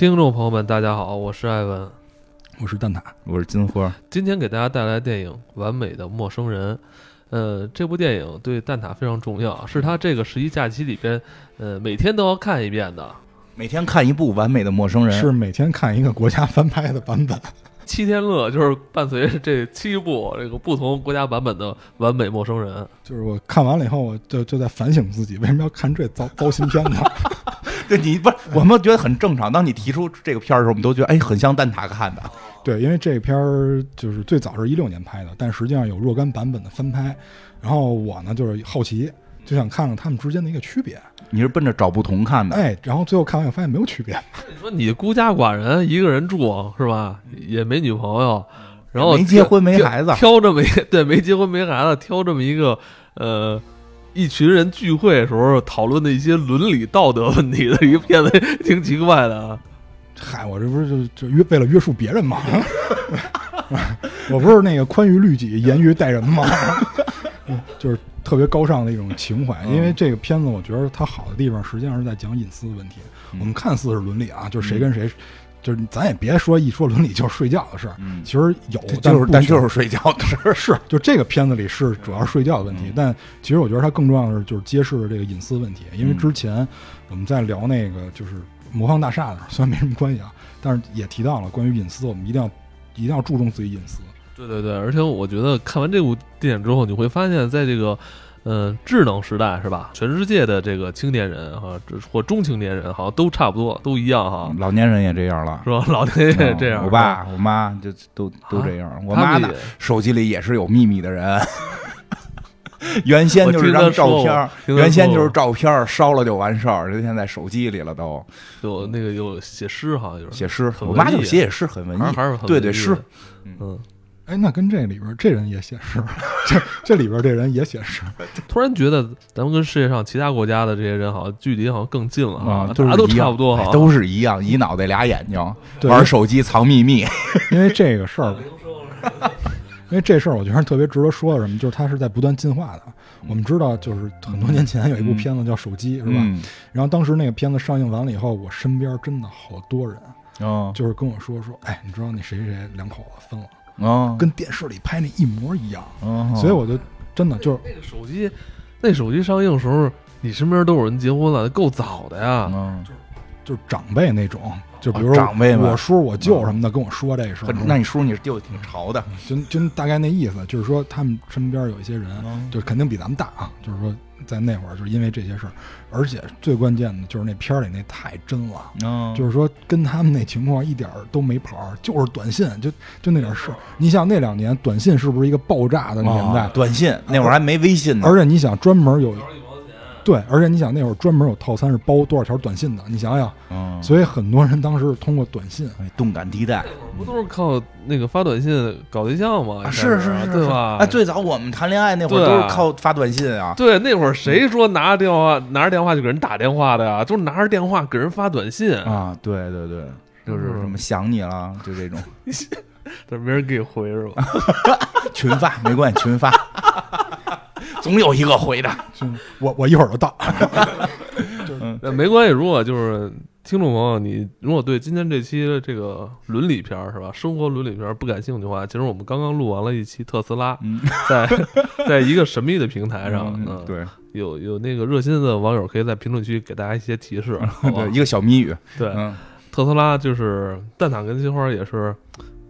听众朋友们，大家好，我是艾文，我是蛋挞，我是金花。今天给大家带来电影《完美的陌生人》。呃，这部电影对蛋挞非常重要，是他这个十一假期里边，呃，每天都要看一遍的。每天看一部《完美的陌生人》，是每天看一个国家翻拍的版本。七天乐就是伴随着这七部这个不同国家版本的《完美陌生人》。就是我看完了以后，我就就在反省自己，为什么要看这糟糟心片呢？对你不是，我们觉得很正常。当你提出这个片儿的时候，我们都觉得哎，很像蛋挞看的。对，因为这片儿就是最早是一六年拍的，但实际上有若干版本的翻拍。然后我呢，就是好奇，就想看看他们之间的一个区别。你是奔着找不同看的？哎，然后最后看完也发现没有区别。你说你孤家寡人，一个人住是吧？也没女朋友，然后没结婚没孩子，挑这么一对没结婚没孩子，挑这么一个呃。一群人聚会的时候讨论的一些伦理道德问题的一个片子，挺奇怪的啊！嗨，我这不是就就约为了约束别人吗？我不是那个宽于律己、严于待人吗？就是特别高尚的一种情怀。因为这个片子，我觉得它好的地方，实际上是在讲隐私的问题。我们看似是伦理啊，就是谁跟谁。就是咱也别说一说伦理就是睡觉的事儿，其实有，就是但就是睡觉的事儿。是，就这个片子里是主要是睡觉的问题，但其实我觉得它更重要的是就是揭示了这个隐私问题。因为之前我们在聊那个就是魔方大厦的时候，虽然没什么关系啊，但是也提到了关于隐私，我们一定要一定要注重自己隐私。对对对，而且我觉得看完这部电影之后，你会发现在这个。嗯，智能时代是吧？全世界的这个青年人哈，或中青年人好像都差不多，都一样哈。老年人也这样了，是吧？老年人也这样。我爸、我妈就都都这样。我妈呢，手机里也是有秘密的人。原先就是张照片，原先就是照片，烧了就完事儿。人现在手机里了，都有那个有写诗，好像有写诗。我妈就写写诗，很文艺，还是对对诗。嗯。哎，那跟这里边这人也写诗，这这里边这人也写诗。突然觉得咱们跟世界上其他国家的这些人好像距离好像更近了啊，大家都差不多哈，都是一样，一脑袋俩眼睛，玩手机藏秘密。因为这个事儿，因为这事儿，我觉得特别值得说的什么，就是它是在不断进化的。我们知道，就是很多年前有一部片子叫《手机》，是吧？然后当时那个片子上映完了以后，我身边真的好多人，哦，就是跟我说说，哎，你知道那谁谁两口子分了。啊，跟电视里拍那一模一样，所以我就真的就是那个手机，那手机上映时候，你身边都有人结婚了，够早的呀。嗯，就就是长辈那种，就比如长辈我叔我舅什么的跟我说这事儿。那你叔你舅挺潮的，就就大概那意思，就是说他们身边有一些人，就肯定比咱们大啊，就是说。在那会儿，就是因为这些事儿，而且最关键的就是那片儿里那太真了，就是说跟他们那情况一点都没跑，就是短信，就就那点事儿。你想那两年短信是不是一个爆炸的年代？短信那会儿还没微信呢，而且你想专门有。对，而且你想那会儿专门有套餐是包多少条短信的，你想想，所以很多人当时通过短信，动感地带，不都是靠那个发短信搞对象吗？是是是，对吧？哎，最早我们谈恋爱那会儿都是靠发短信啊。对，那会儿谁说拿着电话拿着电话就给人打电话的呀？就是拿着电话给人发短信啊。对对对，就是什么想你了，就这种，但没人给回是吧？群发没关系，群发。总有一个回的，我我一会儿就到。那没关系，如果就是听众朋友，你如果对今天这期这个伦理片是吧，生活伦理片不感兴趣的话，其实我们刚刚录完了一期特斯拉，在在一个神秘的平台上，嗯，对，有有那个热心的网友可以在评论区给大家一些提示，对，一个小谜语，对，特斯拉就是蛋挞跟金花也是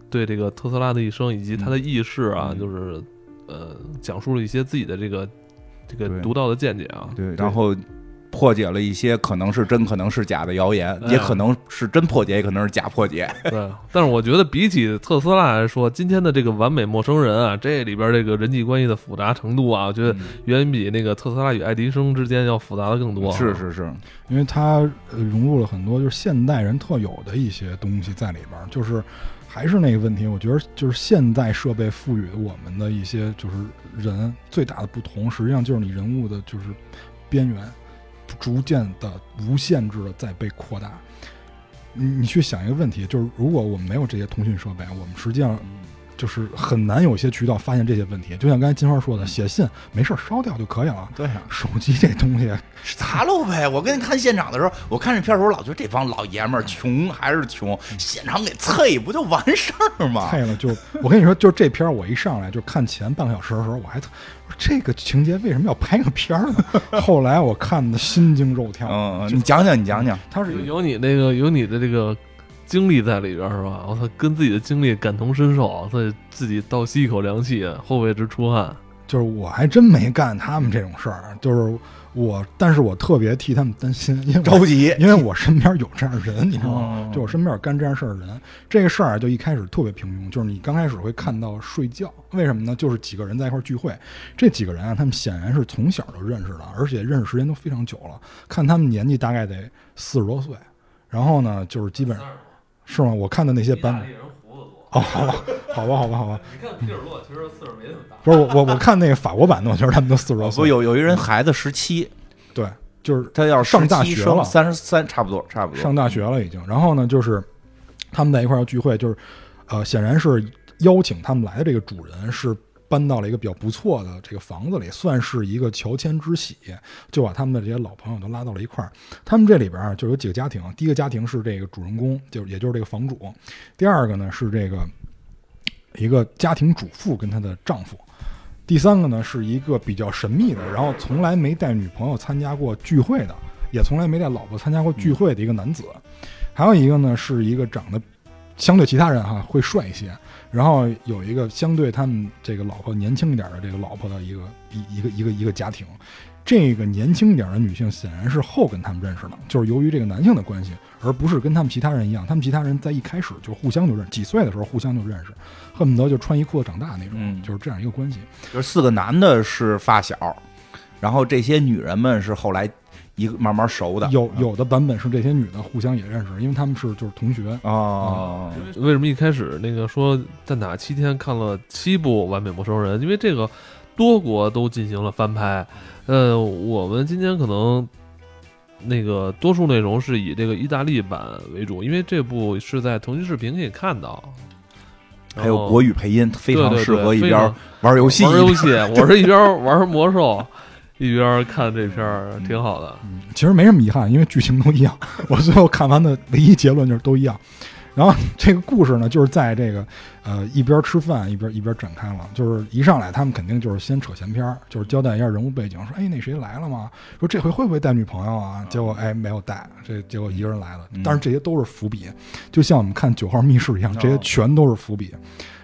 对这个特斯拉的一生以及它的轶事啊，就是。呃，讲述了一些自己的这个这个独到的见解啊，对，然后破解了一些可能是真可能是假的谣言，也可能是真破解，也可能是假破解。对，但是我觉得比起特斯拉来说，今天的这个完美陌生人啊，这里边这个人际关系的复杂程度啊，我觉得远比那个特斯拉与爱迪生之间要复杂的更多。是是是，因为它融入了很多就是现代人特有的一些东西在里边，就是。还是那个问题，我觉得就是现在设备赋予我们的一些，就是人最大的不同，实际上就是你人物的，就是边缘逐渐的无限制的在被扩大。你你去想一个问题，就是如果我们没有这些通讯设备，我们实际上就是很难有些渠道发现这些问题。就像刚才金花说的，写信没事烧掉就可以了。对呀，手机这东西 砸喽呗。我跟你看现场的时候，我看这片儿时候老觉得这帮老爷们儿穷还是穷，现场给啐不就完事儿吗？啐了就我跟你说，就这片儿我一上来就看前半个小时的时候，我还这个情节为什么要拍个片儿呢？后来我看的心惊肉跳。嗯，你讲讲，你讲讲，他是有你那个有你的这个。经历在里边是吧？我操，跟自己的经历感同身受，所以自己倒吸一口凉气，后背直出汗。就是我还真没干他们这种事儿，就是我，但是我特别替他们担心，因为着急，因为我身边有这样人，你知道吗？就我身边有干这样事儿的人。这个事儿就一开始特别平庸，就是你刚开始会看到睡觉，为什么呢？就是几个人在一块聚会，这几个人啊，他们显然是从小就认识的，而且认识时间都非常久了。看他们年纪大概得四十多岁，然后呢，就是基本上。是吗？我看的那些版本，哦，好吧，好吧，好吧，好吧。你看皮尔洛，其实岁数没那么大。不是我，我我看那个法国版的，我觉得他们都四十多岁。有有一人孩子十七，对，就是他要上大学了，三十三，差不多，差不多上大学了已经。然后呢，就是他们在一块要聚会，就是呃，显然是邀请他们来的这个主人是。搬到了一个比较不错的这个房子里，算是一个乔迁之喜，就把他们的这些老朋友都拉到了一块儿。他们这里边就有几个家庭，第一个家庭是这个主人公，就也就是这个房主；第二个呢是这个一个家庭主妇跟她的丈夫；第三个呢是一个比较神秘的，然后从来没带女朋友参加过聚会的，也从来没带老婆参加过聚会的一个男子；还有一个呢是一个长得相对其他人哈会帅一些。然后有一个相对他们这个老婆年轻一点的这个老婆的一个一一个一个一个家庭，这个年轻一点的女性显然是后跟他们认识的，就是由于这个男性的关系，而不是跟他们其他人一样，他们其他人在一开始就互相就认，几岁的时候互相就认识，恨不得就穿一裤子长大那种，就是这样一个关系。就是四个男的是发小，然后这些女人们是后来。一个慢慢熟的，有有的版本是这些女的互相也认识，因为他们是就是同学啊。为什么一开始那个说在哪七天看了七部《完美陌生人》？因为这个多国都进行了翻拍。呃，我们今天可能那个多数内容是以这个意大利版为主，因为这部是在腾讯视频可以看到，还有国语配音，非常适合一边玩游戏。玩游戏，我是一边玩魔兽。一边看这片儿挺好的，嗯，其实没什么遗憾，因为剧情都一样。我最后看完的唯一结论就是都一样。然后这个故事呢，就是在这个呃一边吃饭一边一边展开了。就是一上来他们肯定就是先扯闲篇儿，就是交代一下人物背景，说哎那谁来了吗？说这回会不会带女朋友啊？结果哎没有带，这结果一个人来了。但是这些都是伏笔，就像我们看九号密室一样，这些全都是伏笔。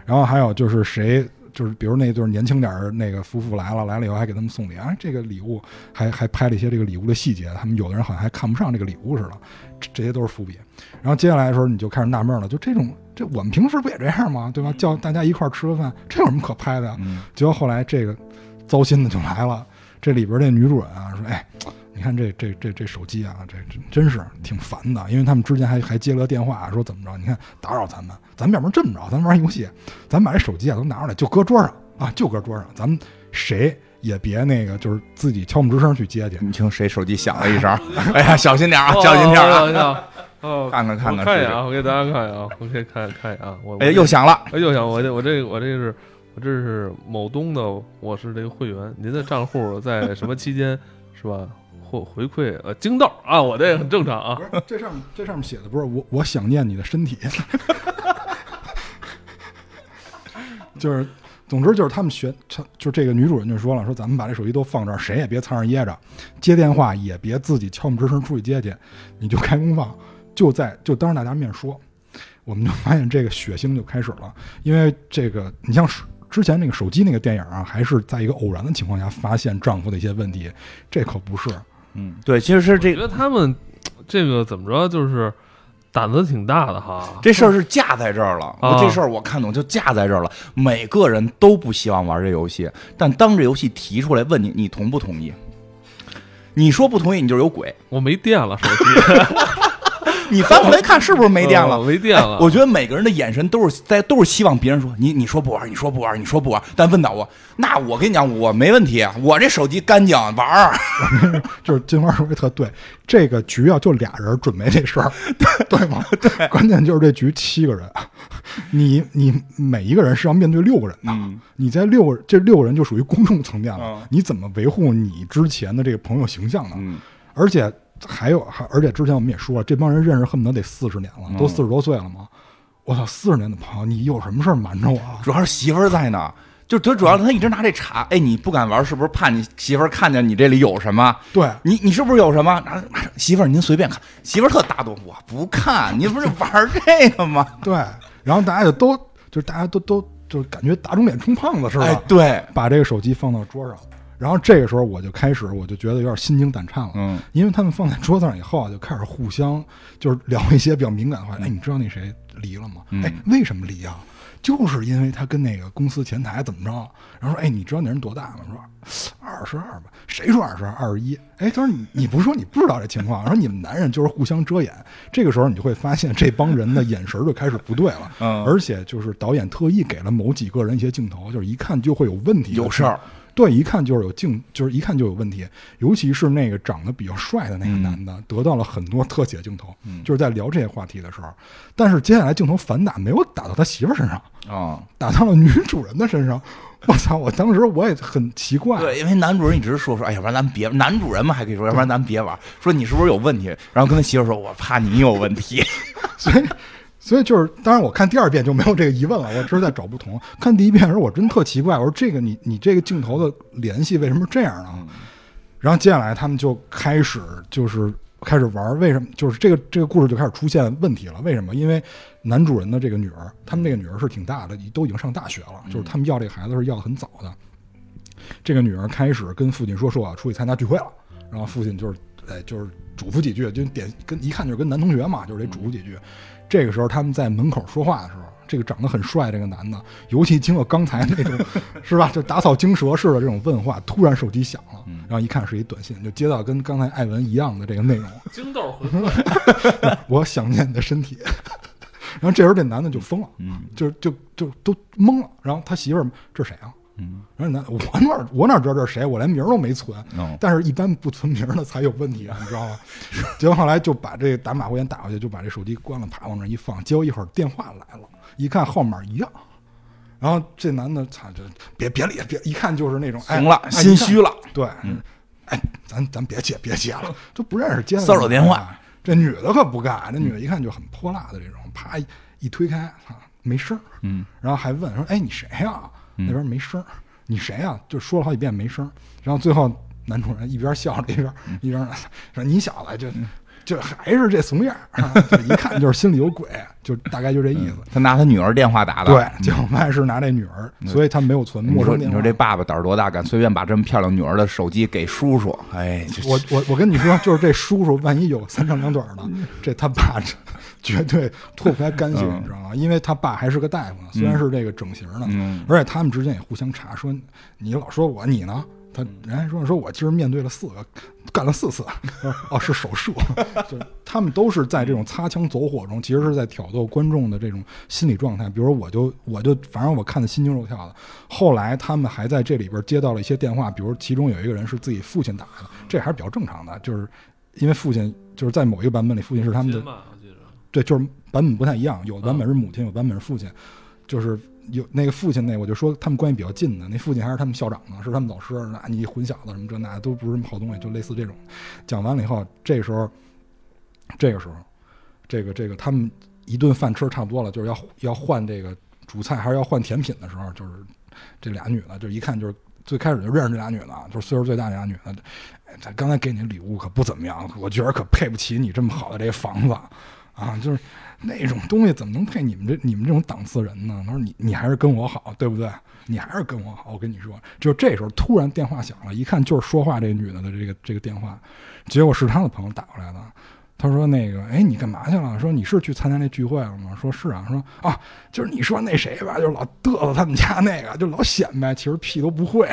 然后还有就是谁？就是比如那对年轻点儿那个夫妇来了，来了以后还给他们送礼啊，这个礼物还还拍了一些这个礼物的细节，他们有的人好像还看不上这个礼物似的，这这些都是伏笔。然后接下来的时候你就开始纳闷了，就这种这我们平时不也这样吗？对吧？叫大家一块儿吃个饭，这有什么可拍的呀？结果后来这个糟心的就来了，这里边这女主人啊说，哎。你看这这这这手机啊，这真真是挺烦的，因为他们之前还还接了个电话，说怎么着？你看打扰咱们，咱们要不然这么着，咱玩游戏，咱把这手机啊都拿出来，就搁桌上啊，就搁桌上，咱们谁也别那个，就是自己悄没吱声去接去。你听谁手机响了一声？哎呀，小心点啊，小心点啊！哦，看看看看，看一眼啊，我给大家看一眼啊，我可以看看一眼啊。我哎，又响了，又响！我这我这我这是我这是某东的，我是这个会员，您的账户在什么期间是吧？或回馈呃，京豆啊，我这也很正常啊。不是，这上面这上面写的不是我，我想念你的身体。就是，总之就是他们选，就这个女主人就说了，说咱们把这手机都放这儿，谁也别藏着掖着，接电话也别自己悄没吱声出去接去，你就开功放，就在就当着大家面说。我们就发现这个血腥就开始了，因为这个你像是。之前那个手机那个电影啊，还是在一个偶然的情况下发现丈夫的一些问题，这可不是。嗯，对，其实是这。我觉得他们这个怎么着，就是胆子挺大的哈。这事儿是架在这儿了，我这事儿我看懂，就架在这儿了。每个人都不希望玩这游戏，但当这游戏提出来问你，你同不同意？你说不同意，你就是有鬼。我没电了，手机。你翻回来看是不是没电了？没电了。我觉得每个人的眼神都是在，都是希望别人说你你说不玩，你说不玩，你说不玩。但问到我，那我跟你讲，我没问题，我这手机干净玩儿。就是金花说的特对，这个局啊就俩人准备这事儿，对吗？对，关键就是这局七个人，你你每一个人是要面对六个人的，你在六个这六个人就属于公众层面了，你怎么维护你之前的这个朋友形象呢？而且。还有，还而且之前我们也说了，这帮人认识恨不得得四十年了，都四十多岁了嘛。我操，四十年的朋友，你有什么事儿瞒着我？主要是媳妇儿在呢，就他主要他一直拿这查，哎，你不敢玩，是不是怕你媳妇儿看见你这里有什么？对你，你是不是有什么？媳妇儿您随便看，媳妇儿特大度，我不看，你不是玩这个吗？对，然后大家就都就是大家都都就是感觉打肿脸充胖子似的，哎，对，把这个手机放到桌上。然后这个时候我就开始，我就觉得有点心惊胆颤了，嗯，因为他们放在桌子上以后啊，就开始互相就是聊一些比较敏感的话。哎，你知道那谁离了吗？哎，为什么离啊？就是因为他跟那个公司前台怎么着？然后说，哎，你知道那人多大吗？说二十二吧。谁说二十二？二十一？哎，他说你你不说你不知道这情况？说你们男人就是互相遮掩。这个时候你就会发现这帮人的眼神就开始不对了，嗯，而且就是导演特意给了某几个人一些镜头，就是一看就会有问题，有事儿。对，一看就是有镜，就是一看就有问题。尤其是那个长得比较帅的那个男的，得到了很多特写镜头，就是在聊这些话题的时候。但是接下来镜头反打没有打到他媳妇身上啊，打到了女主人的身上。我操！我当时我也很奇怪。对，因为男主人一直说说，哎，要不然咱别男主人嘛，还可以说，要不然咱别玩。说你是不是有问题？然后跟他媳妇说，我怕你有问题。所以。所以就是，当然我看第二遍就没有这个疑问了。我只是在找不同。看第一遍的时候，我真特奇怪，我说这个你你这个镜头的联系为什么这样呢？然后接下来他们就开始就是开始玩，为什么？就是这个这个故事就开始出现问题了。为什么？因为男主人的这个女儿，他们这个女儿是挺大的，都已经上大学了。就是他们要这个孩子是要的很早的。这个女儿开始跟父亲说说我要出去参加聚会了，然后父亲就是哎就是嘱咐几句，就点跟一看就是跟男同学嘛，就是得嘱咐几句。这个时候，他们在门口说话的时候，这个长得很帅这个男的，尤其经过刚才那种，是吧？就打草惊蛇似的这种问话，突然手机响了，然后一看是一短信，就接到跟刚才艾文一样的这个内容。金豆回复，我想念你的身体。然后这时候这男的就疯了，嗯就就就都懵了。然后他媳妇儿，这是谁啊？嗯，然后那我哪我哪知道这是谁？我连名都没存。但是，一般不存名的才有问题啊，你知道吗？结果后来就把这打马虎眼打过去，就把这手机关了，啪往那一放。结果一会儿电话来了，一看号码一样。然后这男的，操，就别别理，别一看就是那种行了，心虚了。对，哎，咱咱别接，别接了，都不认识，接骚扰电话。这女的可不干，这女的一看就很泼辣的这种，啪一推开，操，没声嗯，然后还问说：“哎，你谁呀？”那边没声儿，你谁啊？就说了好几遍没声儿，然后最后男主人一边笑着一边一边说：“你小子就就还是这怂样儿，一看就是心里有鬼，就大概就这意思。”他拿他女儿电话打的，对，结果发现是拿这女儿，所以他没有存陌生电话。你说这爸爸胆儿多大，敢随便把这么漂亮女儿的手机给叔叔？哎，我我我跟你说，就是这叔叔万一有三长两短的，这他爸这。绝对脱不开干系，你知道吗？因为他爸还是个大夫呢，虽然是这个整形的，而且他们之间也互相查，说你老说我，你呢？他人家说说我今儿面对了四个，干了四次，哦，是手术。就他们都是在这种擦枪走火中，其实是在挑逗观众的这种心理状态。比如我就我就反正我看的心惊肉跳的。后来他们还在这里边接到了一些电话，比如其中有一个人是自己父亲打的，这还是比较正常的，就是因为父亲就是在某一个版本里，父亲是他们的。对，就是版本不太一样，有的版本是母亲，有版本是父亲，就是有那个父亲那，我就说他们关系比较近的，那父亲还是他们校长呢，是他们老师，那你混小子什么这那都不是什么好东西，就类似这种。讲完了以后，这个时候，这个时候，这个这个他们一顿饭吃差不多了，就是要要换这个主菜还是要换甜品的时候，就是这俩女的，就一看就是最开始就认识这俩女的，就是岁数最大这俩女的，他刚才给你礼物可不怎么样，我觉得可配不起你这么好的这个房子。啊，就是那种东西怎么能配你们这你们这种档次人呢？他说你你还是跟我好，对不对？你还是跟我好。我跟你说，就这时候突然电话响了，一看就是说话这女的的这个这个电话，结果是他的朋友打过来的。他说那个，哎，你干嘛去了？说你是去参加那聚会了吗？说是啊。说啊，就是你说那谁吧，就老嘚瑟他们家那个，就老显摆，其实屁都不会，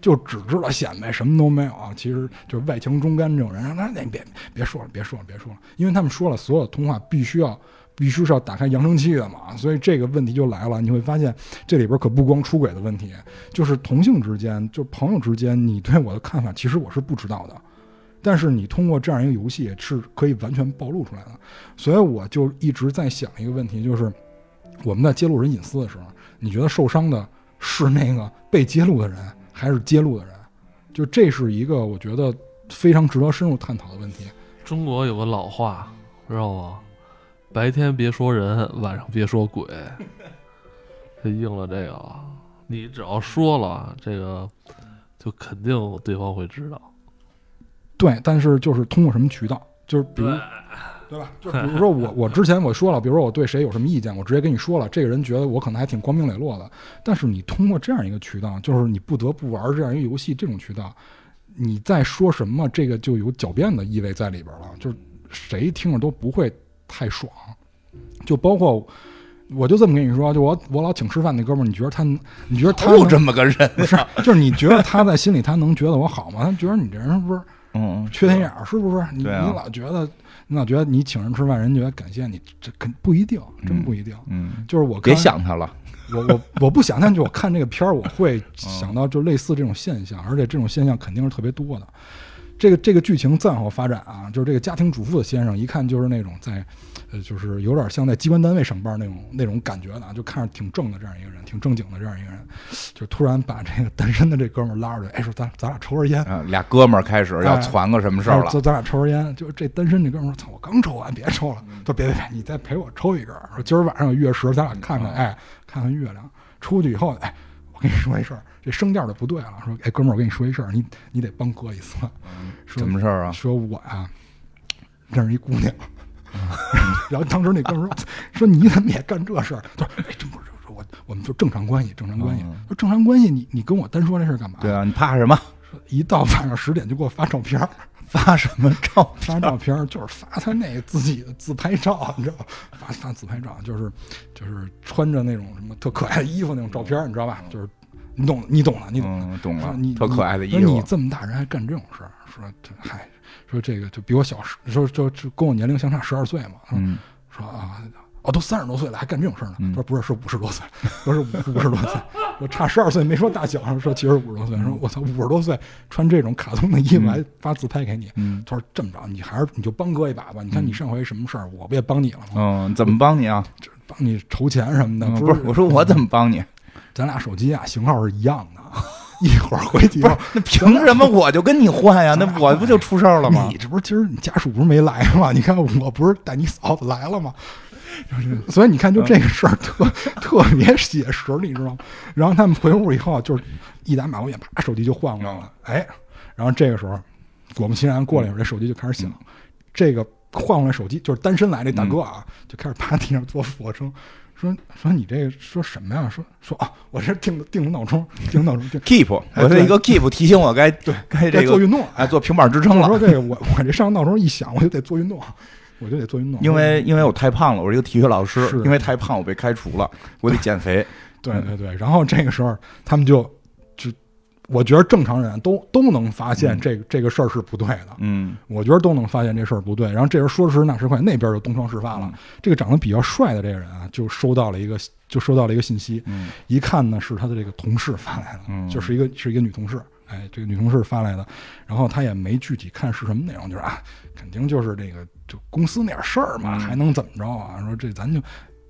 就只知道显摆，什么都没有。其实就是外强中干这种人。让他那别别说了，别说了，别说了，因为他们说了，所有通话必须要必须是要打开扬声器的嘛。所以这个问题就来了，你会发现这里边可不光出轨的问题，就是同性之间，就朋友之间，你对我的看法，其实我是不知道的。但是你通过这样一个游戏是可以完全暴露出来的，所以我就一直在想一个问题，就是我们在揭露人隐私的时候，你觉得受伤的是那个被揭露的人，还是揭露的人？就这是一个我觉得非常值得深入探讨的问题。中国有个老话，知道吗？白天别说人，晚上别说鬼，就应了这个。你只要说了这个，就肯定对方会知道。对，但是就是通过什么渠道？就是比如，对吧？就比如说我，我之前我说了，比如说我对谁有什么意见，我直接跟你说了，这个人觉得我可能还挺光明磊落的。但是你通过这样一个渠道，就是你不得不玩这样一个游戏，这种渠道，你在说什么，这个就有狡辩的意味在里边了。就是谁听着都不会太爽。就包括，我就这么跟你说，就我我老请吃饭那哥们儿，你觉得他，你觉得他有这么个人？不是，就是你觉得他在心里他能觉得我好吗？他觉得你这人是不是？嗯，缺心眼儿是不是？你你老觉得，你老觉得你请人吃饭，人觉得感谢你，这肯不一定，真不一定。嗯，就是我别想他了，我我我不想他，就我看这个片儿，我会想到就类似这种现象，而且这种现象肯定是特别多的。这个这个剧情再往发展啊，就是这个家庭主妇的先生，一看就是那种在。呃，就是有点像在机关单位上班那种那种感觉的啊，就看着挺正的这样一个人，挺正经的这样一个人，就突然把这个单身的这哥们拉出来，哎，说咱咱俩抽根烟。俩哥们儿开始要传个什么事儿了？咱咱俩抽根烟。就这单身这哥们儿说：“操，我刚抽完，别抽了。”说：“别别别，你再陪我抽一根。”说：“今儿晚上有月食，咱俩看看，哎，看看月亮。”出去以后，哎，我跟你说一事儿，这声调就不对了。说：“哎，哥们儿，我跟你说一事儿，你你得帮哥一次。”什么事儿啊？说我呀，认识一姑娘。然后当时那哥们说：“说你怎么也干这事儿？”他说：“哎，真不是，我我们就正常关系，正常关系。说正常关系，你你跟我单说这事儿干嘛？对啊，你怕什么？说一到晚上十点就给我发照片，发什么照？发照片就是发他那个自己的自拍照，你知道吗？发发自拍照就是就是穿着那种什么特可爱的衣服那种照片，你知道吧？就是你懂你懂了，你懂懂了，你特可爱的衣服。你这么大人还干这种事儿？说嗨。”说这个就比我小十，说说就跟我年龄相差十二岁嘛。嗯，说啊，哦，都三十多岁了，还干这种事儿呢？说不是，是五十多岁，说是五十多岁，说差十二岁，没说大小，说其实五十多岁。说我操，五十多岁穿这种卡通的衣服还发自拍给你。他说这么着，你还是你就帮哥一把吧。你看你上回什么事儿，我不也帮你了吗？嗯，怎么帮你啊？帮你筹钱什么的。不是，我说我怎么帮你？咱俩手机啊型号是一样的。一会儿回去，那凭什么我就跟你换呀？那我不就出事儿了吗？你这不是今儿你家属不是没来吗？你看我不是带你嫂子来了吗？所以你看，就这个事儿特特别写实，你知道吗？然后他们回屋以后，就是一打马虎眼，啪，手机就换过来了。哎，然后这个时候，果不其然，过了一会儿，这手机就开始响。这个换过来手机就是单身来这大哥啊，就开始趴地上做俯卧撑。说说你这个说什么呀？说说啊，我这定定个闹钟，定闹钟定，keep，我这一个 keep 提醒我该对该这个做运动，哎，做平板支撑了。说这个我我这上闹钟一响，我就得做运动，我就得做运动。因为因为我太胖了，我是一个体育老师，因为太胖我被开除了，我得减肥。对对对，然后这个时候他们就。我觉得正常人都都能发现这这个事儿是不对的。嗯，我觉得都能发现这事儿不对。然后这人说时迟那时快，那边就东窗事发了。这个长得比较帅的这个人啊，就收到了一个就收到了一个信息。嗯，一看呢是他的这个同事发来的，就是一个是一个女同事。哎，这个女同事发来的，然后他也没具体看是什么内容，就是啊，肯定就是这个就公司那点事儿嘛，还能怎么着啊？说这咱就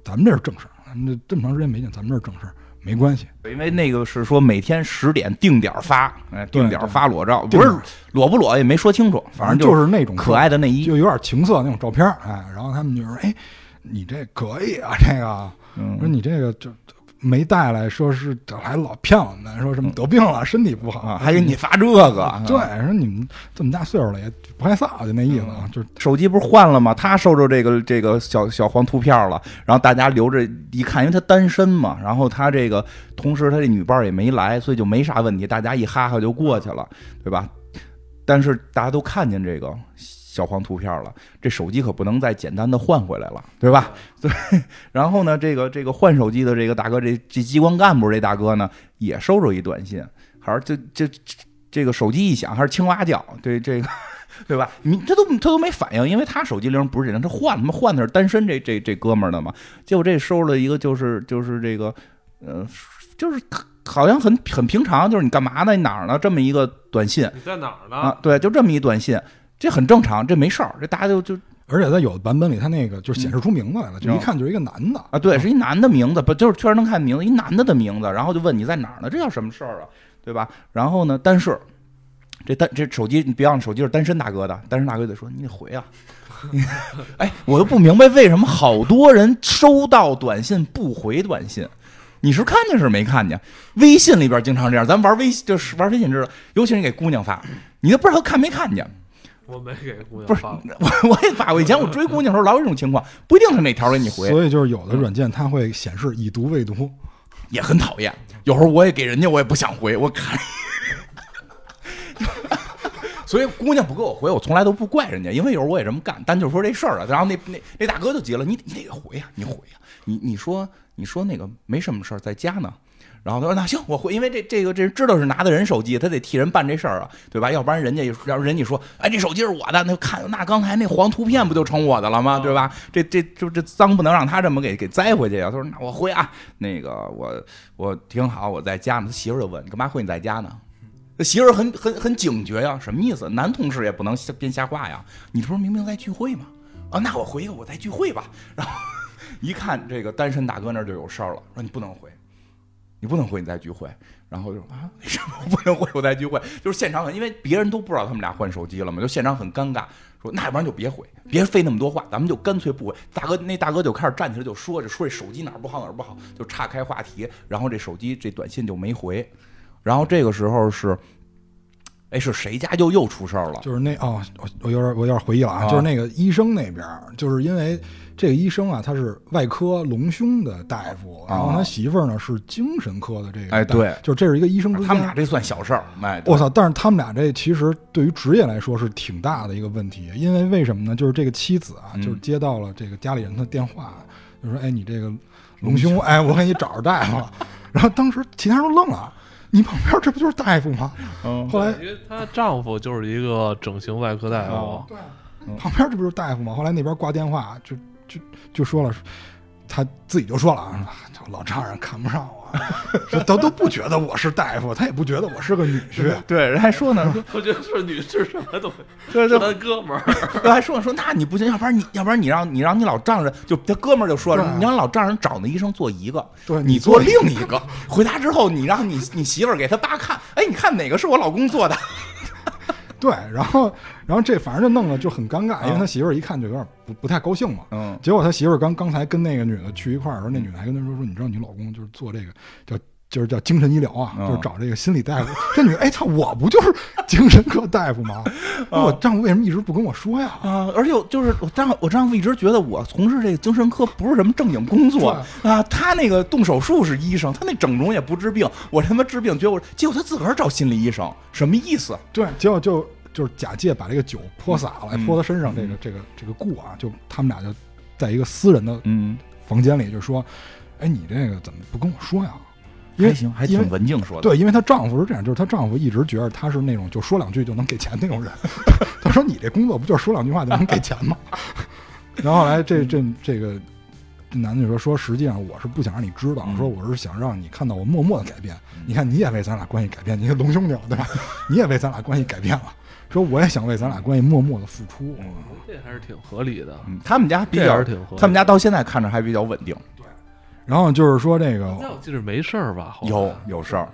咱们这是正事儿，咱们这这么长时间没见，咱们这是正事儿。没关系，因为那个是说每天十点定点发，哎，定点发裸照，不是裸不裸也没说清楚，反正就是那种可爱的内衣，就有点情色那种照片，哎，然后他们就说，哎，你这可以啊，这个，说你这个就。没带来，说是还老骗我们，说什么得病了，身体不好，还给你发这个。对，说你们这么大岁数了也不害臊，就那意思。就手机不是换了吗？他收着这个这个小小黄图片了，然后大家留着一看，因为他单身嘛，然后他这个同时他这女伴也没来，所以就没啥问题，大家一哈哈就过去了，对吧？但是大家都看见这个。小黄图片了，这手机可不能再简单的换回来了，对吧？对。然后呢，这个这个换手机的这个大哥，这这机关干部这大哥呢，也收着一短信，还是这这这个手机一响，还是青蛙叫，对这个。对吧？你他都他都没反应，因为他手机铃不是这铃，他换他妈换的是单身这这这哥们儿的嘛。结果这收了一个就是就是这个，呃，就是好像很很平常，就是你干嘛呢？你哪儿呢？这么一个短信。你在哪儿呢？啊，对，就这么一短信，这很正常，这没事儿，这大家就就。而且在有的版本里，他那个就显示出名字来了，就一看就是一个男的啊，对，是一男的名字，不就是确实能看名字，一男的的名字，然后就问你在哪儿呢？这叫什么事儿啊？对吧？然后呢，但是。这单这手机，你别忘了，手机是单身大哥的。单身大哥得说，你得回啊！哎，我都不明白为什么好多人收到短信不回短信。你是看见是没看见？微信里边经常这样，咱玩微信就是玩微信知道，尤其是给姑娘发，你都不知道看没看见。我没给姑娘不是我我也发过，以前我追姑娘的时候老有这种情况，不一定是哪条给你回。所以就是有的软件它会显示已读未读，也很讨厌。有时候我也给人家，我也不想回，我看。所以姑娘不给我回，我从来都不怪人家，因为有时候我也这么干。但就说这事儿啊，然后那那那大哥就急了，你你得回呀，你回呀，你你说你说那个没什么事儿，在家呢。然后他说那行我回，因为这这个这知道是拿的人手机，他得替人办这事儿啊，对吧？要不然人家要人家说哎这手机是我的，那看那刚才那黄图片不就成我的了吗？对吧？这这就这脏不能让他这么给给栽回去啊。他说那我回啊，那个我我挺好，我在家呢。他媳妇就问你干嘛回？你在家呢？这媳妇很很很警觉呀，什么意思？男同事也不能编瞎话呀。你这不是明明在聚会吗？啊，那我回一个我在聚会吧。然后一看这个单身大哥那儿就有事儿了，说你不能回，你不能回，你再聚会。然后就啊，为什么不能回？我再聚会。就是现场很，因为别人都不知道他们俩换手机了嘛，就现场很尴尬。说那要不然就别回，别费那么多话，咱们就干脆不回。大哥那大哥就开始站起来就说，就说这手机哪儿不好哪儿不好，就岔开话题。然后这手机这短信就没回。然后这个时候是，哎，是谁家就又出事儿了？就是那哦，我我有点我有点回忆了啊，就是那个医生那边，就是因为这个医生啊，他是外科隆胸的大夫，然后他媳妇儿呢是精神科的这个，哎，对，就这是一个医生之间，他们俩这算小事儿，哎，我操！但是他们俩这其实对于职业来说是挺大的一个问题，因为为什么呢？就是这个妻子啊，就是接到了这个家里人的电话，就说：“哎，你这个隆胸，哎，我给你找着大夫了。”然后当时其他人都愣了。你旁边这不就是大夫吗？嗯，后来因为她丈夫就是一个整形外科大夫，对，旁边这不就是大夫吗？后来那边挂电话就就就说了。他自己就说了啊，老丈人看不上我，都都不觉得我是大夫，他也不觉得我是个女婿。对，人还说呢，说我觉得是女婿什么都，对对，他哥们儿，还说说那你不行，要不然你要不然你让你让你老丈人，就他哥们儿就说了，你让老丈人找那医生做一个，对你做另一个，回家之后你让你你媳妇儿给他爸看，哎，你看哪个是我老公做的。对，然后，然后这反正就弄得就很尴尬，因为他媳妇儿一看就有点不不太高兴嘛。嗯。结果他媳妇儿刚刚才跟那个女的去一块儿的时候，那女的还跟他说说，你知道你老公就是做这个叫就是叫精神医疗啊，就是找这个心理大夫。这女的，哎操，我不就是精神科大夫吗？我丈夫为什么一直不跟我说呀？啊，而且就是我丈我丈夫一直觉得我从事这个精神科不是什么正经工作啊。他那个动手术是医生，他那整容也不治病。我他妈治病，结果结果他自个儿找心理医生，什么意思？对，结果就。就是假借把这个酒泼洒了，泼他身上，这个这个这个故啊，就他们俩就在一个私人的嗯房间里，就说：“哎，你这个怎么不跟我说呀？”还行，还挺文静说的。对，因为她丈夫是这样，就是她丈夫一直觉得她是那种就说两句就能给钱那种人。他说：“你这工作不就是说两句话就能给钱吗？” 然后来这这这个这男的就说：“说实际上我是不想让你知道，说我是想让你看到我默默的改变。你看你也为咱俩关系改变，你看龙兄弟了对吧？你也为咱俩关系改变了。”说我也想为咱俩关系默默的付出，这还是挺合理的。他们家比较，他们家到现在看着还比较稳定。对，然后就是说这个，我记得没事儿吧？有有事儿，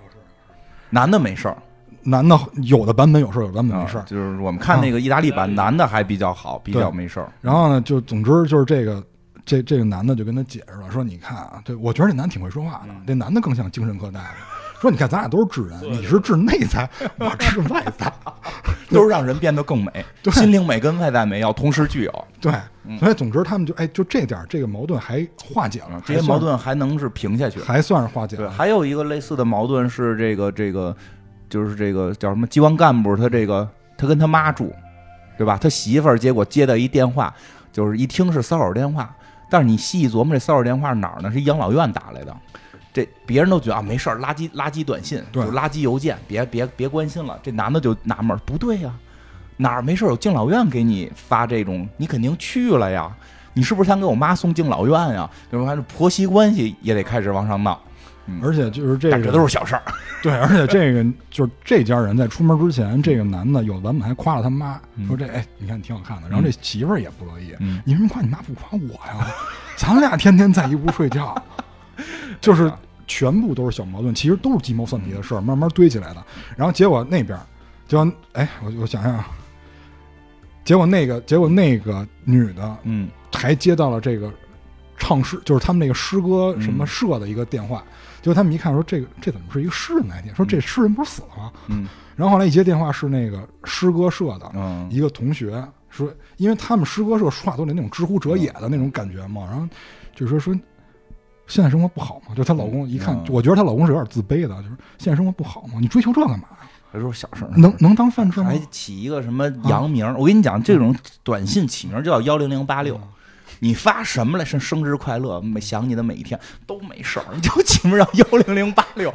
男的没事儿，男的有的版本有事儿，有的版本没事儿。就是我们看那个意大利版，男的还比较好，比较没事儿。然后呢，就总之就是这个这这个男的就跟他解释了，说你看啊，对我觉得这男挺会说话的，这男的更像精神科大夫。说你看，咱俩都是治人，你是治内在，我治外在，都是让人变得更美。心灵美跟外在美要同时具有。对，所以总之他们就哎，就这点这个矛盾还化解了，这些矛盾还能是平下去，还算是化解了。还有一个类似的矛盾是这个这个，就是这个叫什么机关干部，他这个他跟他妈住，对吧？他媳妇儿结果接到一电话，就是一听是骚扰电话，但是你细琢磨，这骚扰电话是哪儿呢？是养老院打来的。这别人都觉得啊没事儿，垃圾垃圾短信，就垃圾邮件，别别别关心了。这男的就纳闷，不对呀，哪儿没事有敬老院给你发这种，你肯定去了呀。你是不是想给我妈送敬老院呀？就是还是婆媳关系也得开始往上闹。而且就是这，这都是小事儿。对，而且这个就是这家人在出门之前，这个男的有版本还夸了他妈，说这哎，你看挺好看的。然后这媳妇儿也不乐意，你为什么夸你妈不夸我呀？咱俩天天在一屋睡觉，就是全部都是小矛盾，其实都是鸡毛蒜皮的事儿，慢慢堆起来的。然后结果那边，就哎，我我想想，结果那个结果那个女的，嗯，还接到了这个唱诗，就是他们那个诗歌什么社的一个电话。结果他们一看，说这个这怎么是一个诗人来电？说这诗人不是死了吗？嗯，然后后来一接电话是那个诗歌社的一个同学说，因为他们诗歌社说话都得那种知乎者也的那种感觉嘛，然后就说说现在生活不好嘛，就她老公一看，我觉得她老公是有点自卑的，就是现在生活不好嘛，你追求这干嘛呀？还说小事能能当饭吃吗？还起一个什么洋名？我跟你讲，这种短信起名叫幺零零八六。你发什么来？生生日快乐，每想你的每一天都没事儿，你就起名叫幺零零八六。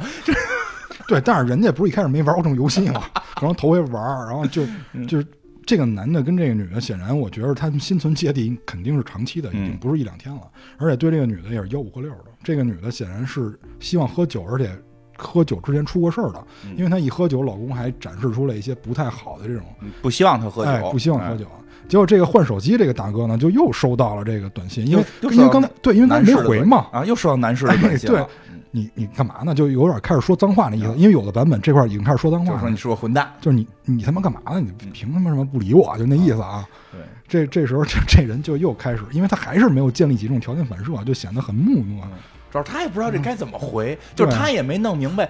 对，但是人家不是一开始没玩过这种游戏吗？然后头回玩，然后就就是这个男的跟这个女的，显然我觉得他们心存芥蒂，肯定是长期的，已经不是一两天了。而且对这个女的也是吆五喝六的。这个女的显然是希望喝酒，而且喝酒之前出过事儿的，因为她一喝酒，老公还展示出了一些不太好的这种，不希望她喝酒，不希望喝酒。结果这个换手机这个大哥呢，就又收到了这个短信，因为因为刚才对，因为刚才没回嘛，啊，又收到男士的短信。对，你你干嘛呢？就有点开始说脏话那意思，因为有的版本这块已经开始说脏话，说你是个混蛋，就是你你他妈干嘛呢？你凭什么什么不理我？就那意思啊。对，这这时候这这人就又开始，因为他还是没有建立起这种条件反射，就显得很木讷。主要他也不知道这该怎么回，就是他也没弄明白。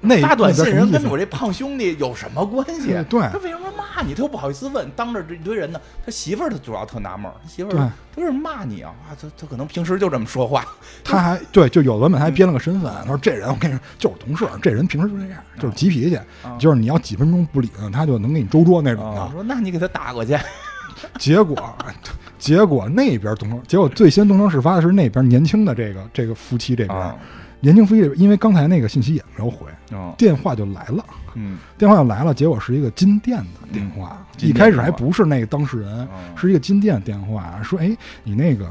那发短信人跟我这胖兄弟有什么关系？对，他为什么骂你？他又不好意思问，当着这一堆人呢。他媳妇儿他主要特纳闷，他媳妇儿他为什么骂你啊？啊，他他可能平时就这么说话。他还对，就有的版本还编了个身份，他说这人我跟你说就是同事，这人平时就这样，就是急脾气，就是你要几分钟不理他，他就能给你周桌那种的。我说那你给他打过去。结果结果那边东，结果最先东窗事发的是那边年轻的这个这个夫妻这边。年轻夫妻，因为刚才那个信息也没有回，电话就来了。嗯，电话就来了，结果是一个金店的电话。一开始还不是那个当事人，是一个金店电话，说：“哎，你那个，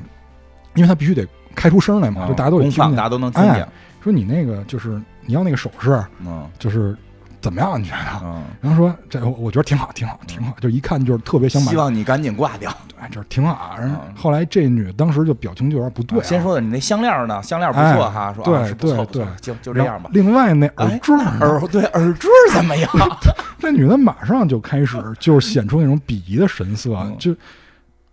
因为他必须得开出声来嘛，就大家都听见，大家都能听见。说你那个就是你要那个首饰，嗯，就是。”怎么样？你觉得？然后说这，我觉得挺好，挺好，挺好。就一看就是特别想，希望你赶紧挂掉。对，就是挺好。然后后来这女当时就表情就有点不对。先说的你那项链呢？项链不错哈。说对对对，就就这样吧。另外那耳坠，耳对耳坠怎么样？这女的马上就开始就是显出那种鄙夷的神色。就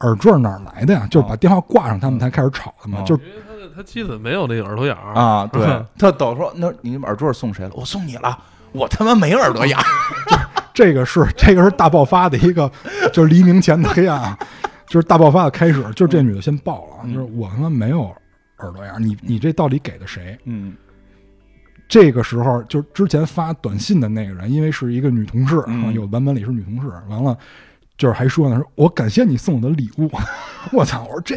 耳坠哪来的呀？就是把电话挂上，他们才开始吵的嘛。就是他的他妻子没有那个耳朵眼儿啊。对，他都说那你耳坠送谁了？我送你了。我他妈没耳朵眼儿，这个是这个是大爆发的一个，就是黎明前的黑暗，就是大爆发的开始。就是这女的先爆了，就是我他妈没有耳朵眼儿，你你这到底给的谁？嗯，这个时候就之前发短信的那个人，因为是一个女同事，有版本里是女同事，完了就是还说呢，说我感谢你送我的礼物。我操！我说这。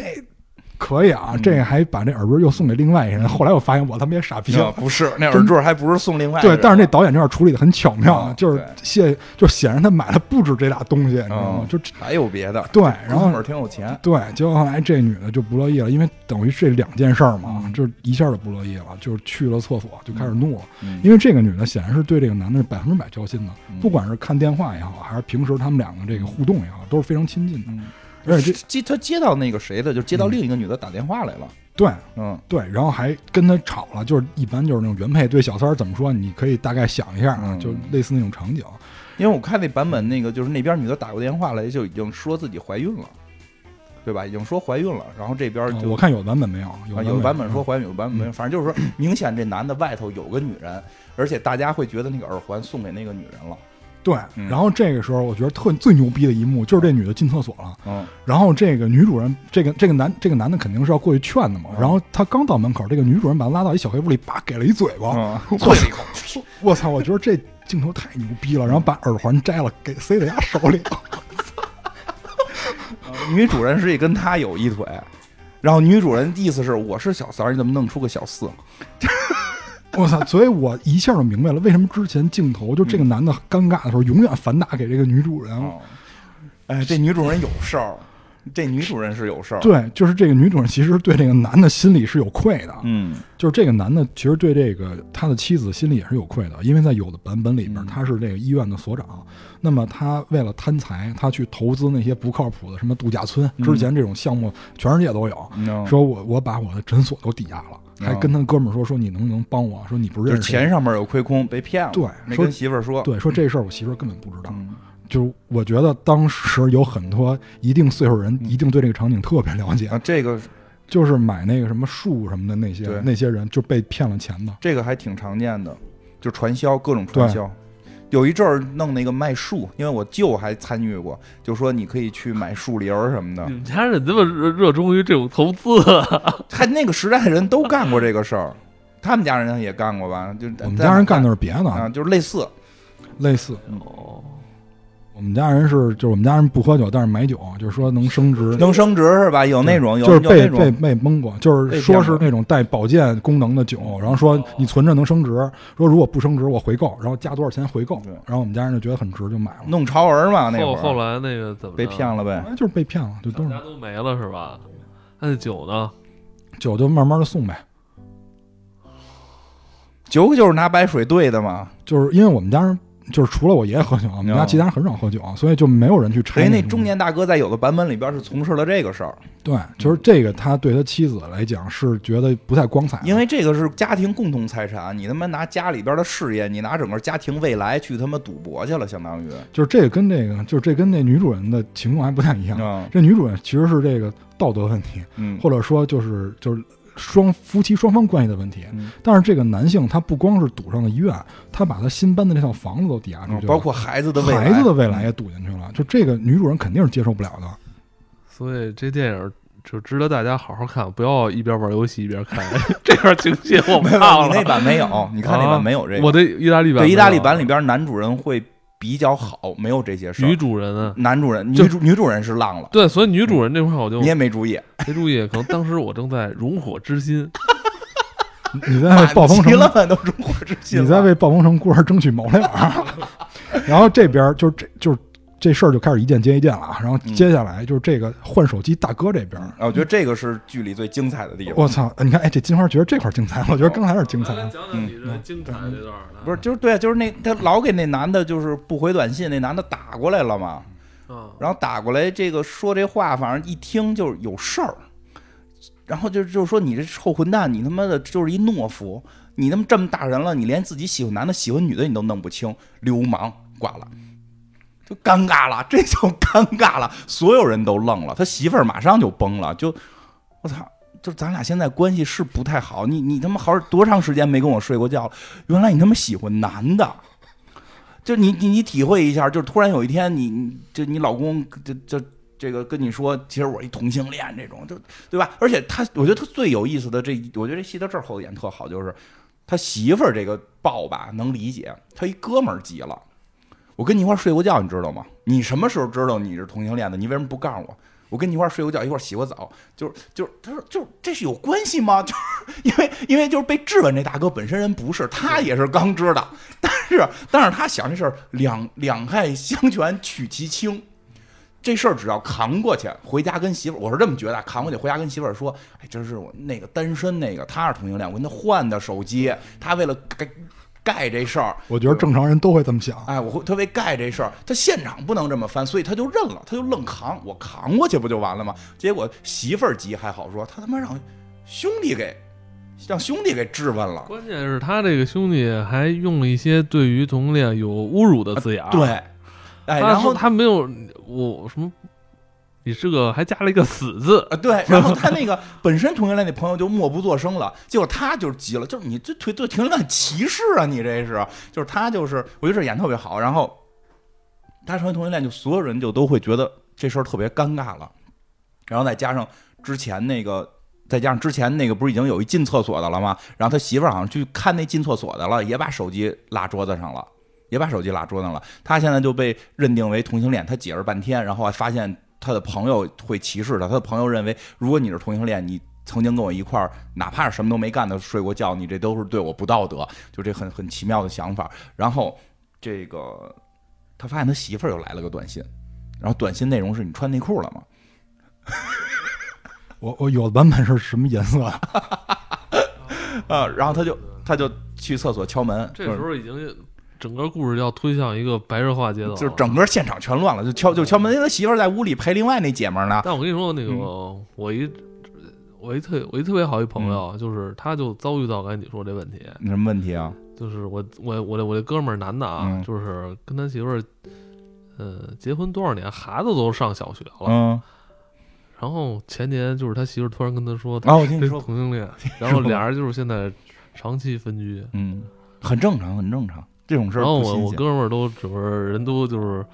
可以啊，这个还把这耳坠又送给另外一个人。后来我发现我他妈也傻逼了，不是那耳坠还不是送另外对，但是那导演这样处理的很巧妙，就是谢就显然他买了不止这俩东西，你知道吗？就还有别的。对，然后挺有钱。对，结果后来这女的就不乐意了，因为等于这两件事儿嘛，就是一下就不乐意了，就是去了厕所就开始怒了。因为这个女的显然是对这个男的是百分之百交心的，不管是看电话也好，还是平时他们两个这个互动也好，都是非常亲近的。而且接他接到那个谁的，就接到另一个女的打电话来了。对，嗯，对，然后还跟他吵了。就是一般就是那种原配对小三怎么说，你可以大概想一下啊，就类似那种场景。因为我看那版本，那个就是那边女的打过电话来，就已经说自己怀孕了，对吧？已经说怀孕了。然后这边我看有版本没有，有有版本说怀孕，有版本没有。反正就是说，明显这男的外头有个女人，而且大家会觉得那个耳环送给那个女人了。对，然后这个时候我觉得特最牛逼的一幕就是这女的进厕所了，嗯，然后这个女主人，这个这个男这个男的肯定是要过去劝的嘛，然后他刚到门口，这个女主人把他拉到一小黑屋里，叭给了一嘴巴，啐了一口，我操，我觉得这镜头太牛逼了，然后把耳环摘了，给塞在他手里，女主人实际跟他有一腿，然后女主人意思是我是小三儿，你怎么弄出个小四？我操！所以我一下就明白了，为什么之前镜头就这个男的尴尬的时候，永远反打给这个女主人。哎，这女主人有事儿。这女主人是有事儿，对，就是这个女主人其实对这个男的心里是有愧的，嗯，就是这个男的其实对这个他的妻子心里也是有愧的，因为在有的版本里边他是这个医院的所长，那么他为了贪财，他去投资那些不靠谱的什么度假村，之前这种项目全世界都有，说我我把我的诊所都抵押了，还跟他哥们儿说说你能不能帮我说你不认识钱上面有亏空被骗了，对，没跟媳妇儿说，对，说这事儿我媳妇儿根本不知道。就是我觉得当时有很多一定岁数人一定对这个场景特别了解啊，这个就是买那个什么树什么的那些那些人就被骗了钱的，这个还挺常见的，就传销各种传销，有一阵儿弄那个卖树，因为我舅还参与过，就说你可以去买树林儿什么的。你们家人这么热热衷于这种投资，还那个时代的人都干过这个事儿，他们家人也干过吧？就我们家人干的是别的啊，就是类似类似哦。我们家人是，就是我们家人不喝酒，但是买酒，就是说能升值，能升值是吧？有那种，就是被被被蒙过，就是说是那种带保健功能的酒，然后说你存着能升值，说如果不升值我回购，然后加多少钱回购，然后我们家人就觉得很值，就买了。弄潮儿嘛，那会儿后来那个怎么被骗了呗？就是被骗了，就都家都没了是吧？那酒呢？酒就慢慢的送呗。酒就是拿白水兑的嘛，就是因为我们家人。就是除了我爷爷喝酒，我们家其他人很少喝酒，所以就没有人去拆。所以那中年大哥在有的版本里边是从事了这个事儿。对，就是这个，他对他妻子来讲是觉得不太光彩，因为这个是家庭共同财产，你他妈拿家里边的事业，你拿整个家庭未来去他妈赌博去了，相当于。就是这个跟这个，就是这跟那女主人的情况还不太一样。这女主人其实是这个道德问题，或者说就是就是。双夫妻双方关系的问题，但是这个男性他不光是赌上了医院，他把他新搬的那套房子都抵押出去，包括孩子的未来，孩子的未来也赌进去了。就这个女主人肯定是接受不了的，所以这电影就值得大家好好看，不要一边玩游戏一边看。这段情节我看了，你那版没有，你看那版没有这个。我的意大利版，对意大利版里边男主人会。比较好，没有这些事女主人啊，男主人，女主女主人是浪了。对，所以女主人这块我就你也没注意，没注意。可能 当时我正在熔火之心，你在暴风城都熔火之心，你在为暴风城孤儿争取毛脸 然后这边就是这就。这事儿就开始一件接一件了啊，然后接下来就是这个换手机大哥这边啊，我觉得这个是剧里最精彩的地方。我操，你看，哎，这金花觉得这块精彩，我觉得刚才是精彩。讲讲你的精彩这段不是，就是对，就是那他老给那男的，就是不回短信，那男的打过来了嘛，然后打过来这个说这话，反正一听就是有事儿，然后就就是说你这臭混蛋，你他妈的就是一懦夫，你他妈这么大人了，你连自己喜欢男的喜欢女的你都弄不清，流氓，挂了。就尴尬了，这就尴尬了，所有人都愣了，他媳妇儿马上就崩了，就我操，就咱俩现在关系是不太好，你你他妈好多长时间没跟我睡过觉了？原来你他妈喜欢男的，就你你你体会一下，就突然有一天你就你老公就就这个跟你说，其实我一同性恋，这种就对吧？而且他，我觉得他最有意思的这，我觉得这戏到这儿后演特好，就是他媳妇儿这个抱吧能理解，他一哥们儿急了。我跟你一块睡过觉，你知道吗？你什么时候知道你是同性恋的？你为什么不告诉我？我跟你一块睡过觉，一块洗过澡，就是就是他说就是这是有关系吗？就是因为因为就是被质问这大哥本身人不是，他也是刚知道，但是但是他想这事儿两两害相权取其轻，这事儿只要扛过去，回家跟媳妇儿，我是这么觉得，扛过去回家跟媳妇儿说，哎，这是我那个单身那个，他是同性恋，我跟他换的手机，他为了给。盖这事儿，我觉得正常人都会这么想。哎，我会特别盖这事儿，他现场不能这么翻，所以他就认了，他就愣扛，我扛过去不就完了吗？结果媳妇儿急还好说，他他妈让兄弟给让兄弟给质问了。关键是他这个兄弟还用了一些对于同性恋有侮辱的字眼。对，哎，然后他没有我什么。你这个还加了一个死字啊？对，然后他那个本身同性恋那朋友就默不作声了，结果他就急了，就是你这腿对同性恋歧视啊！你这是，就是他就是，我觉得这演特别好。然后他成为同性恋，就所有人就都会觉得这事儿特别尴尬了。然后再加上之前那个，再加上之前那个，不是已经有一进厕所的了吗？然后他媳妇儿好像去看那进厕所的了，也把手机落桌子上了，也把手机落桌子上了。他现在就被认定为同性恋，他解释半天，然后还发现。他的朋友会歧视他，他的朋友认为，如果你是同性恋，你曾经跟我一块儿，哪怕是什么都没干的睡过觉，你这都是对我不道德，就这很很奇妙的想法。然后这个他发现他媳妇儿又来了个短信，然后短信内容是你穿内裤了吗？我我有的版本是什么颜色啊？然后他就他就去厕所敲门，这时候已经。整个故事要推向一个白热化阶段，就是整个现场全乱了，就敲就敲门，因为他媳妇在屋里陪另外那姐们呢。但我跟你说，那个我一我一特我一特别好一朋友，就是他就遭遇到刚才你说这问题。什么问题啊？就是我我我我这哥们儿男的啊，就是跟他媳妇儿呃结婚多少年，孩子都上小学了。嗯。然后前年就是他媳妇儿突然跟他说，啊，我听你说同性恋，然后俩人就是现在长期分居。嗯，很正常，很正常。这种事儿，然后我我哥们儿都就是人都就是，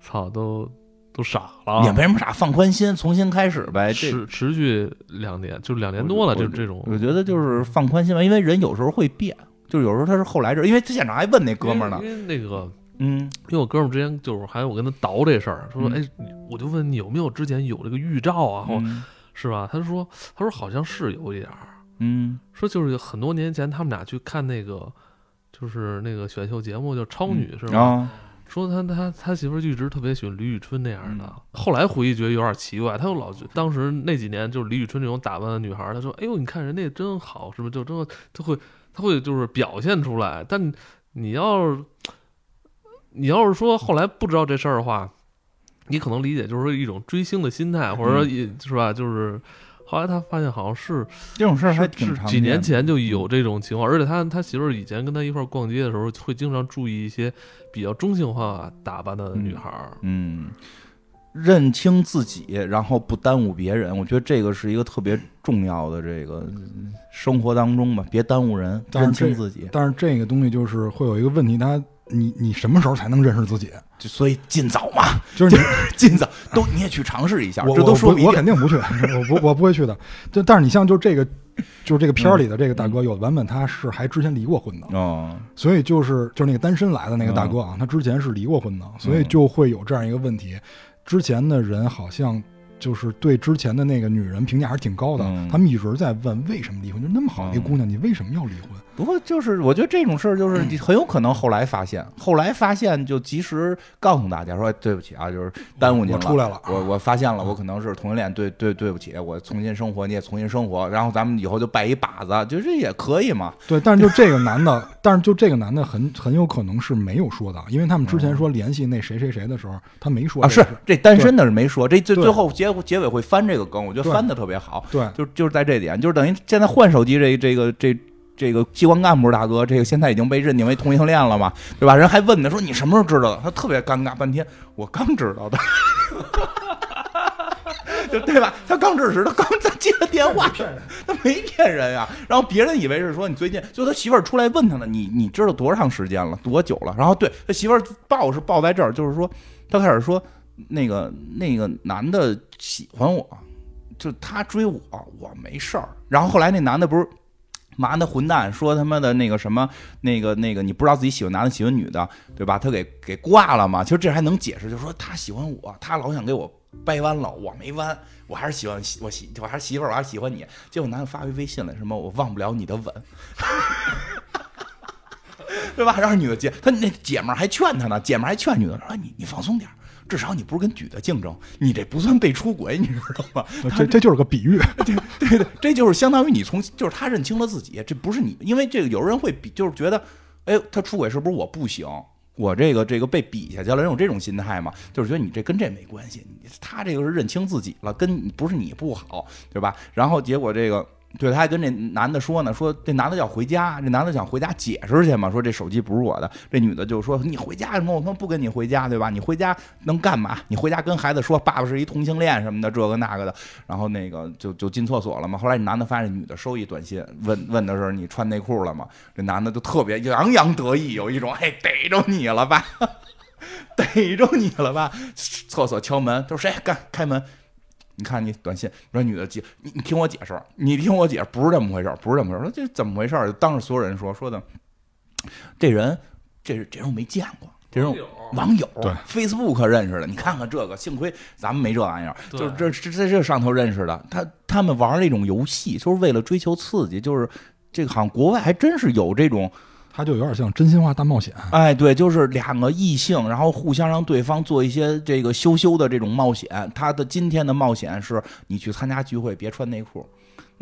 操，都都傻了。也没什么傻，放宽心，重新开始呗。持持续两年，就两年多了。就这种，我觉得就是放宽心吧，因为人有时候会变，就是有时候他是后来这，因为他现场还问那哥们儿呢，因为那个，嗯，因为我哥们儿之前就是还我跟他倒这事儿，说，哎，我就问你有没有之前有这个预兆啊，或是吧？他说，他说好像是有一点儿，嗯，说就是很多年前他们俩去看那个。就是那个选秀节目叫《超女》是吧？说他他他媳妇儿一直特别喜欢李宇春那样的。后来回忆觉得有点奇怪，他又老觉当时那几年就是李宇春这种打扮的女孩，他说：“哎呦，你看人家真好，是不是？就真他会他会就是表现出来。但你要是你要是说后来不知道这事儿的话，你可能理解就是说一种追星的心态，或者说也是吧，就是。”后来他发现好像是这种事儿，还挺几年前就有这种情况，而且他他媳妇儿以前跟他一块儿逛街的时候，会经常注意一些比较中性化打扮的女孩儿。嗯，认清自己，然后不耽误别人，我觉得这个是一个特别重要的这个生活当中吧，别耽误人，认清自己。但是这个东西就是会有一个问题，他你你什么时候才能认识自己？就所以尽早嘛，就是你 尽早都你也去尝试一下。我这都说我肯定不去，我不我不会去的。就但是你像就这个，就是这个片儿里的这个大哥，有的版本他是还之前离过婚的哦，所以就是就是那个单身来的那个大哥啊，他之前是离过婚的，所以就会有这样一个问题，之前的人好像。就是对之前的那个女人评价还是挺高的，他们一直在问为什么离婚，就那么好的一个姑娘，你为什么要离婚？不过就是我觉得这种事儿就是 很有可能后来发现，后来发现就及时告诉大家说对不起啊，就是耽误您了，出来了，我我发现了，我可能是同性恋，对对对不起，我重新生活，你也重新生活，然后咱们以后就拜一把子，就这也可以嘛。对，但是就这个男的，但是就这个男的很很有可能是没有说的，因为他们之前说联系那谁谁谁的时候，他没说啊，是这单身的是没说，这最最后结结尾会翻这个梗，我觉得翻的特别好，对，就就是在这点，就是等于现在换手机这这个这。这个机关干部大哥，这个现在已经被认定为同性恋了嘛，对吧？人还问他说：“你什么时候知道的？”他特别尴尬，半天我刚知道的，就 对吧？他刚知识，他刚才接的电话，他没骗人呀。然后别人以为是说你最近，就他媳妇儿出来问他呢，你你知道多长时间了，多久了？然后对他媳妇儿抱是抱在这儿，就是说他开始说那个那个男的喜欢我，就他追我，我没事儿。然后后来那男的不是。妈的混蛋，说他妈的那个什么，那个那个，你不知道自己喜欢男的喜欢女的，对吧？他给给挂了嘛。其实这还能解释，就是说他喜欢我，他老想给我掰弯了，我没弯，我还是喜欢我媳，我还是媳妇，我还是喜欢你。结果男的发回微信来，什么我忘不了你的吻，对吧？让女的接，他那姐们还劝他呢，姐们还劝女的说你你放松点。至少你不是跟举的竞争，你这不算被出轨，你知道吗？这这就是个比喻，对对对，这就是相当于你从就是他认清了自己，这不是你，因为这个有人会比，就是觉得，哎，他出轨是不是我不行？我这个这个被比下去了，人有这种心态嘛？就是觉得你这跟这没关系，他这个是认清自己了，跟不是你不好，对吧？然后结果这个。对，他还跟这男的说呢，说这男的要回家，这男的想回家解释去嘛，说这手机不是我的。这女的就说你回家什么？我他妈不跟你回家，对吧？你回家能干嘛？你回家跟孩子说爸爸是一同性恋什么的，这个那个的。然后那个就就进厕所了嘛。后来这男的发现女的收一短信，问问的是你穿内裤了吗？这男的就特别洋洋得意，有一种哎逮着你了吧，逮着你了吧？厕所敲门，他说谁？干开门。你看你短信，说女的接你，你听我解释，你听我解释，不是这么回事不是这么回事说这怎么回事当着所有人说说的，这人，这这人我没见过，这种网友对，Facebook 认识的。你看看这个，幸亏咱们没这玩意儿，就是这这在这上头认识的。他他们玩那种游戏，就是为了追求刺激，就是这个好像国外还真是有这种。他就有点像真心话大冒险，哎，对，就是两个异性，然后互相让对方做一些这个羞羞的这种冒险。他的今天的冒险是你去参加聚会别穿内裤。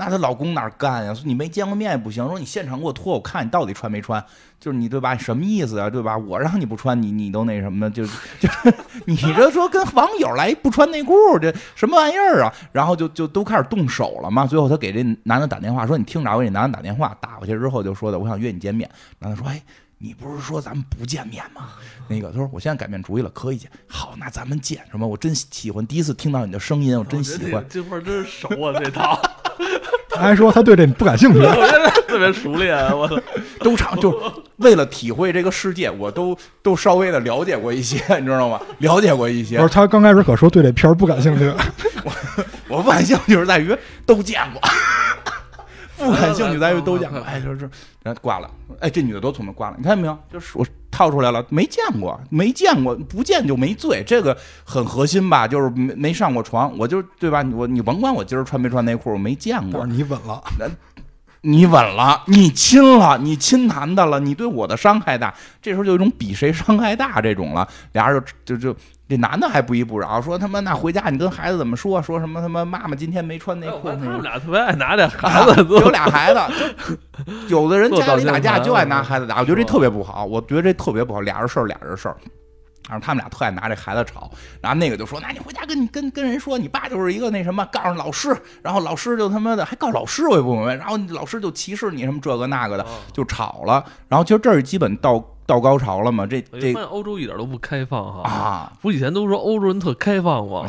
那她老公哪干呀？说你没见过面也不行。说你现场给我脱，我看你到底穿没穿。就是你对吧？什么意思啊？对吧？我让你不穿，你你都那什么？就就 你这说跟网友来不穿内裤，这什么玩意儿啊？然后就就都开始动手了嘛。最后她给这男的打电话说：“你听着，我给男的打电话。”打过去之后就说的：“我想约你见面。”男的说：“哎，你不是说咱们不见面吗？”那个他说：“我现在改变主意了，可以见。好，那咱们见。什么？我真喜欢第一次听到你的声音，我真喜欢。这块真是熟啊，这套。他还说他对这不感兴趣，我真的特别熟练，我 操，都唱就为了体会这个世界，我都都稍微的了解过一些，你知道吗？了解过一些。不是他刚开始可说对这片儿不感兴趣，我我不感兴趣是在于都见过。不感兴趣，咱就都讲。哎，就是，然后挂了。哎，这女的多聪明，挂了。你看见没有？就是我套出来了，没见过，没见过，不见就没罪，这个很核心吧？就是没没上过床，我就对吧？我你甭管我今儿穿没穿内裤，我没见过。你稳了，你稳了，你亲了，你亲男的了，你对我的伤害大。这时候就有一种比谁伤害大这种了。俩人就就就。这男的还不依不饶，说他妈那回家你跟孩子怎么说？说什么他妈妈妈今天没穿内裤？他们俩特别爱拿这孩子，有俩孩子，有的人家里打架就爱拿孩子打，我觉得这特别不好，我觉得这特别不好，俩人事儿俩人事儿，然后他们俩特爱拿这孩子吵，然后那个就说，那你回家跟你跟跟人说，你爸就是一个那什么，告诉老师，然后老师就他妈的还告老师，我也不明白，然后老师就歧视你什么这个那个的，就吵了，然后其实这儿基本到。到高潮了吗？这这欧洲一点都不开放哈啊！不以前都说欧洲人特开放吗？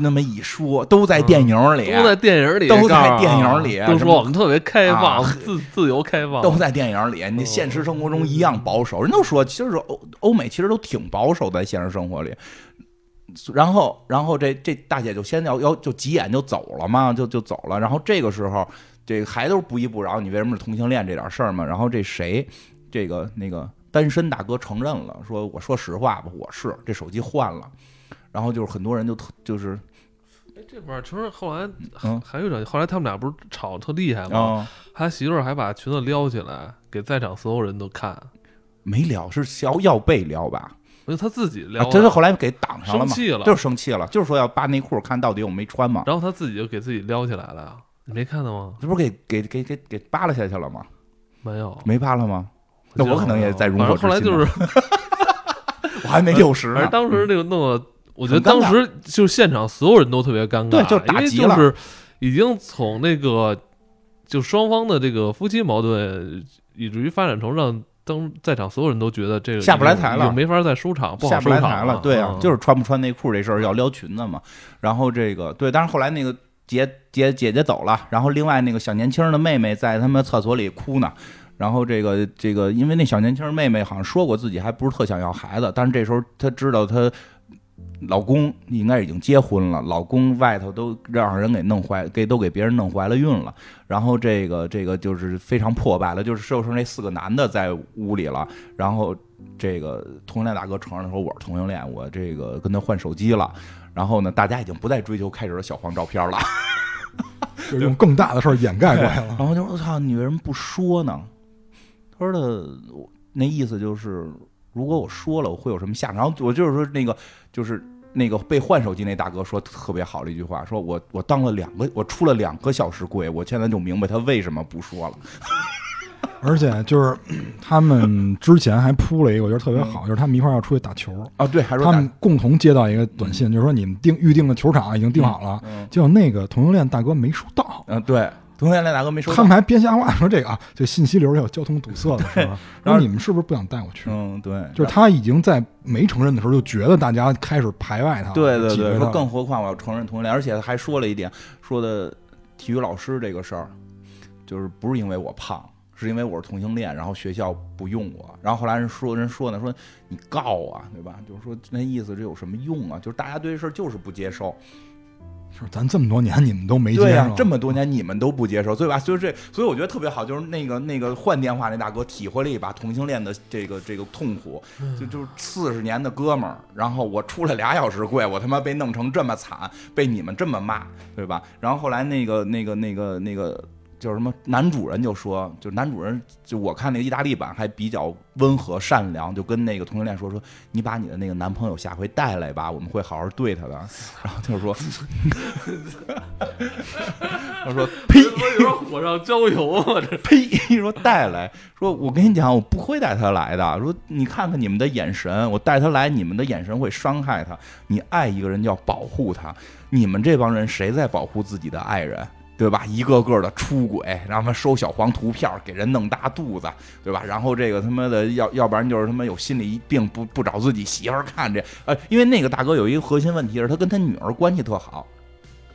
那么一说，都在电影里，都在电影里，都在电影里，都说我们特别开放，自自由开放，都在电影里。你现实生活中一样保守，人都说，其实欧欧美其实都挺保守，在现实生活里。然后，然后这这大姐就先要要就急眼就走了嘛，就就走了。然后这个时候，这个还都是不依不饶，你为什么是同性恋这点事儿嘛？然后这谁，这个那个。单身大哥承认了，说：“我说实话吧，我是这手机换了。”然后就是很多人就特就是，哎，这块儿其实后来还有点，后来他们俩不是吵特厉害吗？他媳妇儿还把裙子撩起来给在场所有人都看，没撩是要要被撩吧？因为他自己撩，这是后来给挡上了嘛？生气了，就是生气了，就是说要扒内裤看到底我没穿嘛。然后他自己就给自己撩起来了呀，你没看到吗？这不是给给给给给扒拉下去了吗？没有，没扒拉吗？那我可能也在如火后来就是，我还没六十呢。当时那个弄的，我觉得当时就现场所有人都特别尴尬，对，就打击了。就是已经从那个就双方的这个夫妻矛盾，以至于发展成让当在场所有人都觉得这个下不来台了，没法再收场，下不来台了。对啊，就是穿不穿内裤这事儿要撩裙子嘛。然后这个对，但是后来那个姐姐姐姐走了，然后另外那个小年轻的妹妹在他们厕所里哭呢。然后这个这个，因为那小年轻妹妹好像说过自己还不是特想要孩子，但是这时候她知道她老公应该已经结婚了，老公外头都让人给弄怀，给都给别人弄怀了孕了。然后这个这个就是非常破败了，就是就剩那四个男的在屋里了。然后这个同性恋大哥承认说我是同性恋，我这个跟他换手机了。然后呢，大家已经不再追求开始的小黄照片了，就用更大的事儿掩盖过来了。然后就我操，你为什么不说呢？他说的那意思就是，如果我说了，我会有什么下场？然后我就是说，那个就是那个被换手机那大哥说特别好的一句话，说我我当了两个，我出了两个小时柜，我现在就明白他为什么不说了。而且就是 他们之前还铺了一个，我觉得特别好，就是他们一块要出去打球啊。对，还说他们共同接到一个短信，就是说你们定预定的球场已经定好了，结果那个同性恋大哥没收到。嗯，对。同性恋大哥没说，他们还编瞎话说这个啊，这信息流有交通堵塞了，是吧？然后你们是不是不想带我去？嗯，对，就是他已经在没承认的时候就觉得大家开始排外他。对对对，说更何况我要承认同性恋，而且还说了一点，说的体育老师这个事儿，就是不是因为我胖，是因为我是同性恋，然后学校不用我。然后后来人说人说呢，说你告啊，对吧？就是说那意思这有什么用啊？就是大家对这事儿就是不接受。就是咱这么多年你们都没接受，这么多年你们都不接受，对吧？所以这，所以我觉得特别好，就是那个那个换电话那大哥体会了一把同性恋的这个这个痛苦，就就是四十年的哥们儿，然后我出来俩小时跪，我他妈被弄成这么惨，被你们这么骂，对吧？然后后来那个那个那个那个。就是什么男主人就说，就男主人就我看那个意大利版还比较温和善良，就跟那个同性恋说说，你把你的那个男朋友下回带来吧，我们会好好对他的。然后他就说，他说 呸，有点火上浇油啊！这呸，说带来，说我跟你讲，我不会带他来的。说你看看你们的眼神，我带他来，你们的眼神会伤害他。你爱一个人就要保护他，你们这帮人谁在保护自己的爱人？对吧？一个个的出轨，然后收小黄图片，给人弄大肚子，对吧？然后这个他妈的要要不然就是他妈有心理病，不不找自己媳妇看这，呃，因为那个大哥有一个核心问题是他跟他女儿关系特好。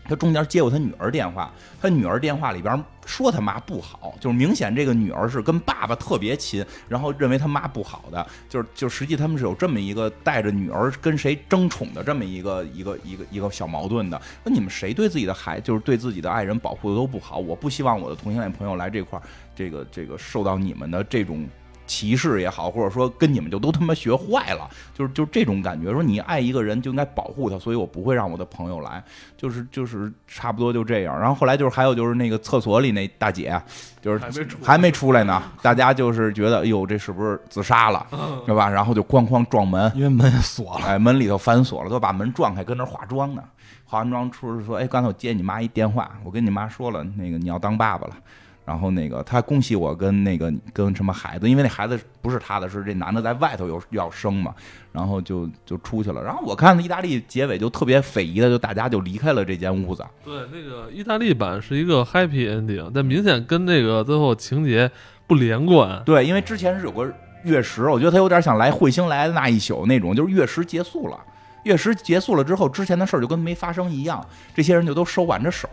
他中间接过他女儿电话，他女儿电话里边说他妈不好，就是明显这个女儿是跟爸爸特别亲，然后认为他妈不好的，就是就实际他们是有这么一个带着女儿跟谁争宠的这么一个一个一个一个小矛盾的。那你们谁对自己的孩，就是对自己的爱人保护的都不好？我不希望我的同性恋朋友来这块儿，这个这个受到你们的这种。歧视也好，或者说跟你们就都他妈学坏了，就是就这种感觉。说你爱一个人就应该保护他，所以我不会让我的朋友来，就是就是差不多就这样。然后后来就是还有就是那个厕所里那大姐，就是还没出来呢，大家就是觉得哎呦这是不是自杀了，对吧？然后就哐哐撞门，因为门锁了，哎，门里头反锁了，都把门撞开，跟那化妆呢。化完妆出来说，哎，刚才我接你妈一电话，我跟你妈说了，那个你要当爸爸了。然后那个他恭喜我跟那个跟什么孩子，因为那孩子不是他的，是这男的在外头有要生嘛，然后就就出去了。然后我看意大利结尾就特别匪夷的，就大家就离开了这间屋子。对，那个意大利版是一个 happy ending，但明显跟那个最后情节不连贯。对，因为之前是有个月食，我觉得他有点想来彗星来的那一宿那种，就是月食结束了，月食结束了之后，之前的事儿就跟没发生一样，这些人就都收挽着手。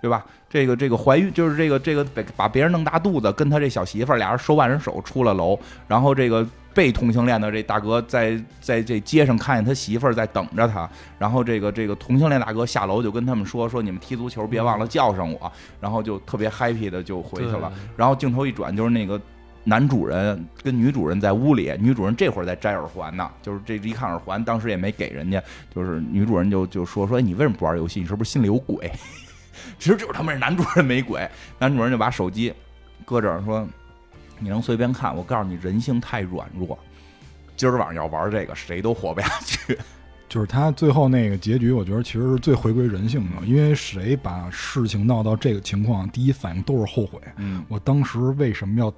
对吧？这个这个怀孕就是这个这个把把别人弄大肚子，跟他这小媳妇儿俩人手挽着手出了楼，然后这个被同性恋的这大哥在在这街上看见他媳妇儿在等着他，然后这个这个同性恋大哥下楼就跟他们说说你们踢足球别忘了叫上我，然后就特别 happy 的就回去了。然后镜头一转就是那个男主人跟女主人在屋里，女主人这会儿在摘耳环呢，就是这一看耳环当时也没给人家，就是女主人就就说说你为什么不玩游戏？你是不是心里有鬼？其实就是他们是男主人没鬼，男主人就把手机搁这儿说：“你能随便看，我告诉你，人性太软弱。今儿晚上要玩这个，谁都活不下去。”就是他最后那个结局，我觉得其实是最回归人性的，因为谁把事情闹到这个情况，第一反应都是后悔。嗯，我当时为什么要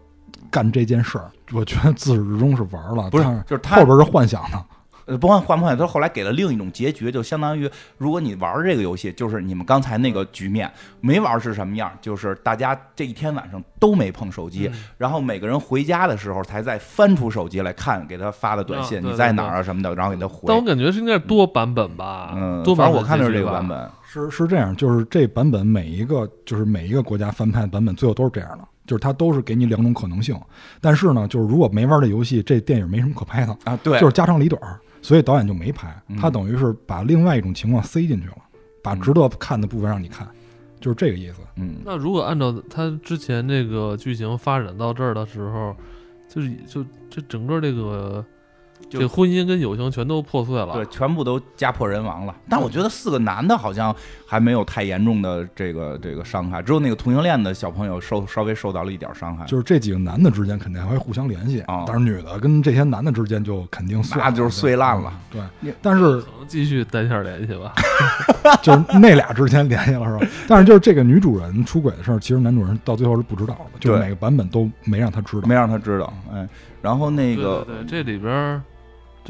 干这件事儿？我觉得自始至终是玩了，不是，就是后边是幻想的。呃，不管换不换，他后来给了另一种结局，就相当于如果你玩这个游戏，就是你们刚才那个局面没玩是什么样？就是大家这一天晚上都没碰手机，然后每个人回家的时候才再翻出手机来看给他发的短信，你在哪儿啊什么的，然后给他回。但我感觉是应该是多版本吧，嗯，多版本。我看的是这个版本，是是这样，就是这版本每一个就是每一个国家翻拍的版本最后都是这样的，就是它都是给你两种可能性。但是呢，就是如果没玩这游戏，这电影没什么可拍的啊，对，就是家长里短。所以导演就没拍，他等于是把另外一种情况塞进去了，把值得看的部分让你看，就是这个意思。嗯，那如果按照他之前这个剧情发展到这儿的时候，就是就这整个这个。这婚姻跟友情全都破碎了，对，全部都家破人亡了。但我觉得四个男的好像还没有太严重的这个这个伤害，只有那个同性恋的小朋友受稍微受到了一点伤害。就是这几个男的之间肯定还会互相联系啊，但是女的跟这些男的之间就肯定那就是碎烂了。对，但是可能继续单线联系吧，就是那俩之间联系了是吧？但是就是这个女主人出轨的事儿，其实男主人到最后是不知道的，就是每个版本都没让他知道，没让他知道。哎，然后那个对这里边。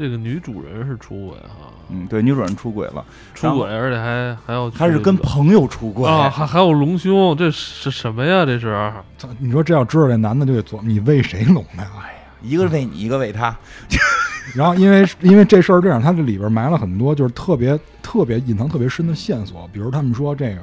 这个女主人是出轨哈，嗯，对，女主人出轨了，出轨，而且还还要，还是跟朋友出轨啊，还还有隆胸，这是什么呀？这是，你说这要知道这男的就得琢磨，你为谁隆的？哎呀，一个为你，一个为他。然后因为因为这事儿这样，他这里边埋了很多就是特别特别隐藏特别深的线索，比如他们说这个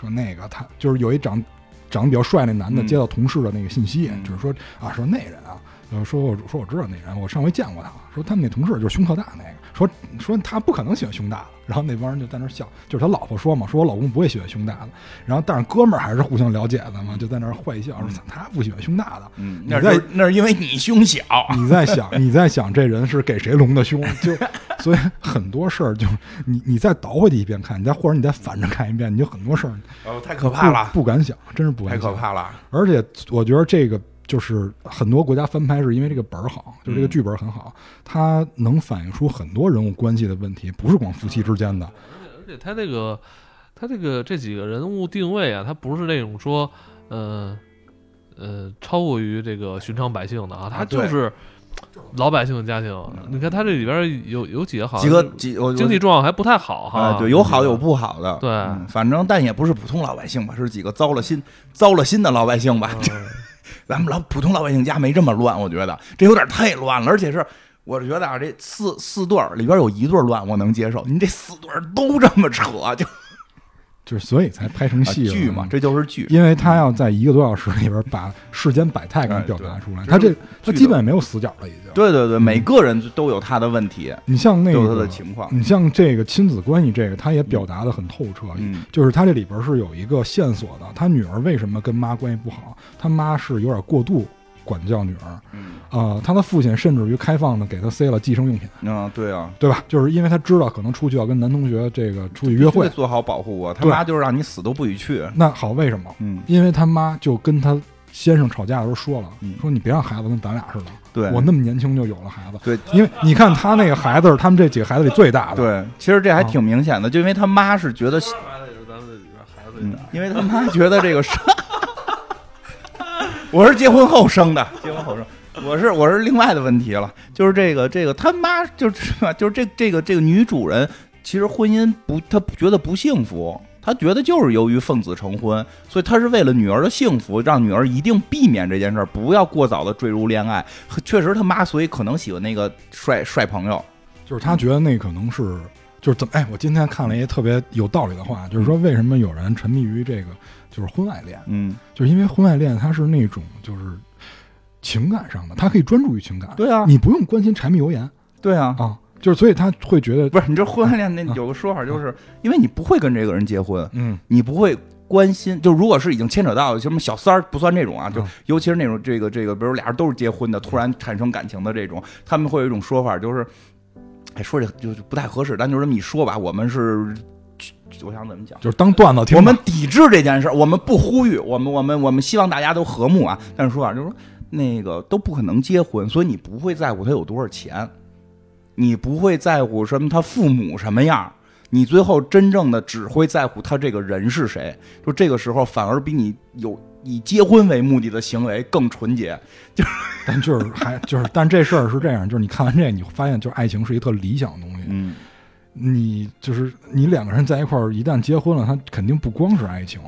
说那个他就是有一长长得比较帅那男的接到同事的那个信息，就是说啊说那人啊。呃，说我说我知道那人，我上回见过他。说他们那同事就是胸特大那个。说说他不可能喜欢胸大的。然后那帮人就在那笑，就是他老婆说嘛，说我老公不会喜欢胸大的。然后但是哥们儿还是互相了解的嘛，就在那坏笑，说他不喜欢胸大的。嗯，那是那是因为你胸小。你在想你在想这人是给谁隆的胸？就所以很多事儿就你你再倒回去一遍看，你再或者你再反着看一遍，你就很多事儿哦太可怕了，不敢想，真是不敢想太可怕了。而且我觉得这个。就是很多国家翻拍是因为这个本儿好，就这个剧本很好，它能反映出很多人物关系的问题，不是光夫妻之间的。而且他这个，他这个这几个人物定位啊，他不是那种说，呃呃，超过于这个寻常百姓的啊，他就是老百姓的家庭。你看他这里边有有几个好，几个几经济状况还不太好哈。对，有好有不好的。对，反正但也不是普通老百姓吧，是几个糟了心糟了心的老百姓吧。咱们老普通老百姓家没这么乱，我觉得这有点太乱了。而且是，我是觉得啊，这四四对里边有一对乱，我能接受。您这四对都这么扯，就。就是所以才拍成戏剧嘛，这就是剧，因为他要在一个多小时里边把世间百态给你表达出来。他这他基本没有死角了，已经。对对对，每个人都有他的问题。你像那个他的情况，你像这个亲子关系，这个他也表达的很透彻。嗯，就是他这里边是有一个线索的，他女儿为什么跟妈关系不好？他妈是有点过度。管教女儿，啊，他的父亲甚至于开放的给他塞了计生用品。啊，对啊，对吧？就是因为他知道可能出去要跟男同学这个出去约会，做好保护我。他妈就是让你死都不许去。那好，为什么？嗯，因为他妈就跟他先生吵架的时候说了，说你别让孩子跟咱俩似的。对，我那么年轻就有了孩子。对，因为你看他那个孩子是他们这几个孩子里最大的。对，其实这还挺明显的，就因为他妈是觉得，嗯，因为他妈觉得这个是，我是结婚后生的，结婚后生。我是我是另外的问题了，就是这个这个他妈就是吧，就是这这个这个女主人，其实婚姻不，她觉得不幸福，她觉得就是由于奉子成婚，所以她是为了女儿的幸福，让女儿一定避免这件事儿，不要过早的坠入恋爱。确实他妈，所以可能喜欢那个帅帅朋友，就是他觉得那可能是就是怎么哎，我今天看了一个特别有道理的话，就是说为什么有人沉迷于这个就是婚外恋，嗯，就是因为婚外恋它是那种就是。情感上的，他可以专注于情感。对啊，你不用关心柴米油盐。对啊，啊，就是所以他会觉得，不是你这婚外恋那有个说法，就是因为你不会跟这个人结婚，嗯，你不会关心。就如果是已经牵扯到什么小三儿，不算这种啊，就尤其是那种这个这个，比如俩人都是结婚的，突然产生感情的这种，他们会有一种说法，就是，哎，说这就不太合适，但就这么一说吧，我们是，我想怎么讲，就是当段子听。我们抵制这件事，我们不呼吁，我们我们我们希望大家都和睦啊。但是说啊就是说。那个都不可能结婚，所以你不会在乎他有多少钱，你不会在乎什么他父母什么样，你最后真正的只会在乎他这个人是谁。就这个时候，反而比你有以结婚为目的的行为更纯洁。就是但就是还就是，但这事儿是这样，就是你看完这，你发现就是爱情是一特理想的东西。嗯，你就是你两个人在一块儿，一旦结婚了，他肯定不光是爱情。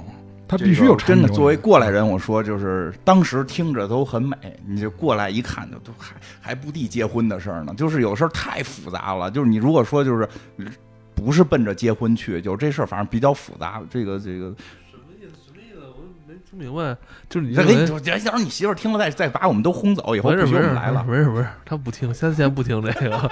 他必须有真的。作为过来人，我说就是当时听着都很美，你就过来一看，就都还还不地结婚的事儿呢。就是有时候太复杂了。就是你如果说就是不是奔着结婚去，就这事儿反正比较复杂。这个这个什么意思？什么意思？我没听明白。就是你再给你，假假如你媳妇儿听了，再再把我们都轰走，以后不用来了。不是不是，他不听，先先不听这个。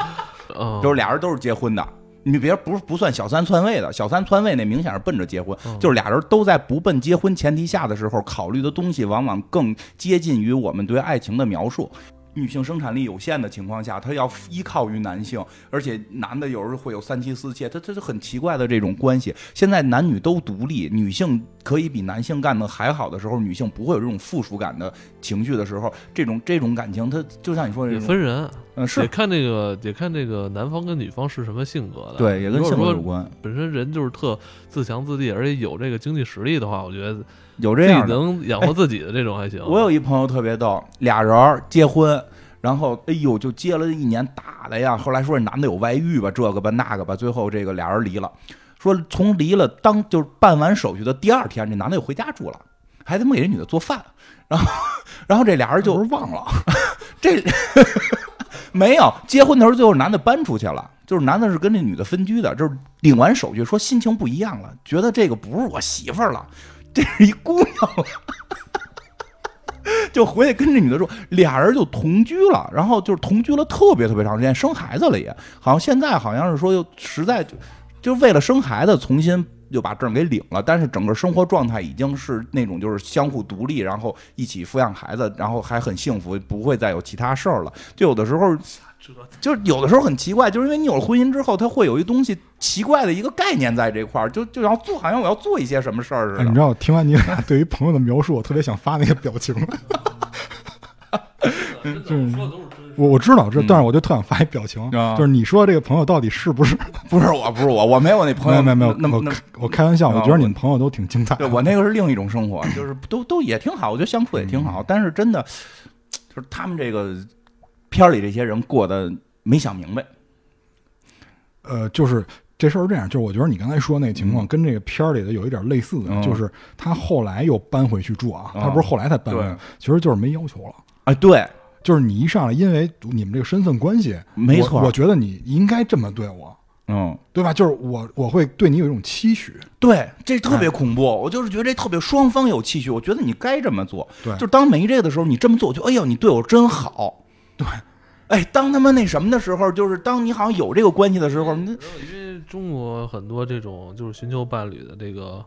嗯，就是俩人都是结婚的。你别不是不算小三篡位的，小三篡位那明显是奔着结婚，就是俩人都在不奔结婚前提下的时候，考虑的东西往往更接近于我们对爱情的描述。女性生产力有限的情况下，她要依靠于男性，而且男的有时候会有三妻四妾，他他是很奇怪的这种关系。现在男女都独立，女性可以比男性干的还好的时候，女性不会有这种附属感的情绪的时候，这种这种感情，它就像你说的，分人，嗯，是得看那个得看这个男方跟女方是什么性格的，对，也跟性格有关。本身人就是特自强自立，而且有这个经济实力的话，我觉得。有这样能养活自己的这种还行。我有一朋友特别逗，俩人结婚，然后哎呦就结了一年打的呀。后来说这男的有外遇吧，这个吧那个吧，最后这个俩人离了。说从离了当就是办完手续的第二天，这男的又回家住了，还他妈给这女的做饭。然后然后这俩人就是忘了 这 没有结婚的时候，最后男的搬出去了，就是男的是跟这女的分居的，就是领完手续说心情不一样了，觉得这个不是我媳妇儿了。这是一姑娘，就回去跟这女的说，俩人就同居了，然后就是同居了特别特别长时间，生孩子了也，好像现在好像是说又实在就就为了生孩子重新就把证给领了，但是整个生活状态已经是那种就是相互独立，然后一起抚养孩子，然后还很幸福，不会再有其他事儿了。就有的时候。就是有的时候很奇怪，就是因为你有了婚姻之后，他会有一东西奇怪的一个概念在这块儿，就就要做，好像我要做一些什么事儿似的。你知道，听完你俩对于朋友的描述，我特别想发那个表情。就是我我知道这，但是我就特想发一表情，就是你说这个朋友到底是不是？不是我，不是我，我没有那朋友，没有没有那么我开玩笑，我觉得你们朋友都挺精彩。对我那个是另一种生活，就是都都也挺好，我觉得相处也挺好。但是真的，就是他们这个片里这些人过得。没想明白，呃，就是这事儿是这样，就是我觉得你刚才说那个情况跟这个片儿里的有一点类似的，就是他后来又搬回去住啊，他不是后来才搬的，其实就是没要求了。哎，对，就是你一上来，因为你们这个身份关系，没错，我觉得你应该这么对我，嗯，对吧？就是我我会对你有一种期许，对，这特别恐怖，我就是觉得这特别双方有期许，我觉得你该这么做，对，就当没这个的时候，你这么做，我就哎呦，你对我真好，对。哎，当他们那什么的时候，就是当你好像有这个关系的时候，那因为中国很多这种就是寻求伴侣的这个。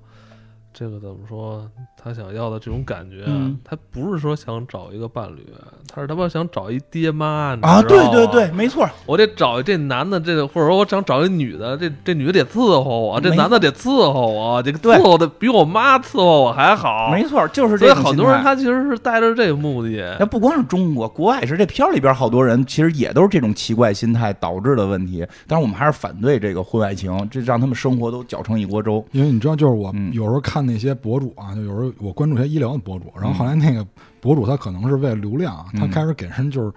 这个怎么说？他想要的这种感觉，他不是说想找一个伴侣，他是他妈想找一爹妈啊！对对对，没错，我得找这男的，这或者说我想找一女的，这这女的得伺候我，这男的得伺候我，这个伺候的比我妈伺候我还好。没错，就是这。所以很多人他其实是带着这个目的。那不光是中国，国外也是。这片里边好多人其实也都是这种奇怪心态导致的问题。但是我们还是反对这个婚外情，这让他们生活都搅成一锅粥。因为你知道，就是我有时候看。那些博主啊，就有时候我关注一些医疗的博主，然后后来那个博主他可能是为了流量，他开始给人就是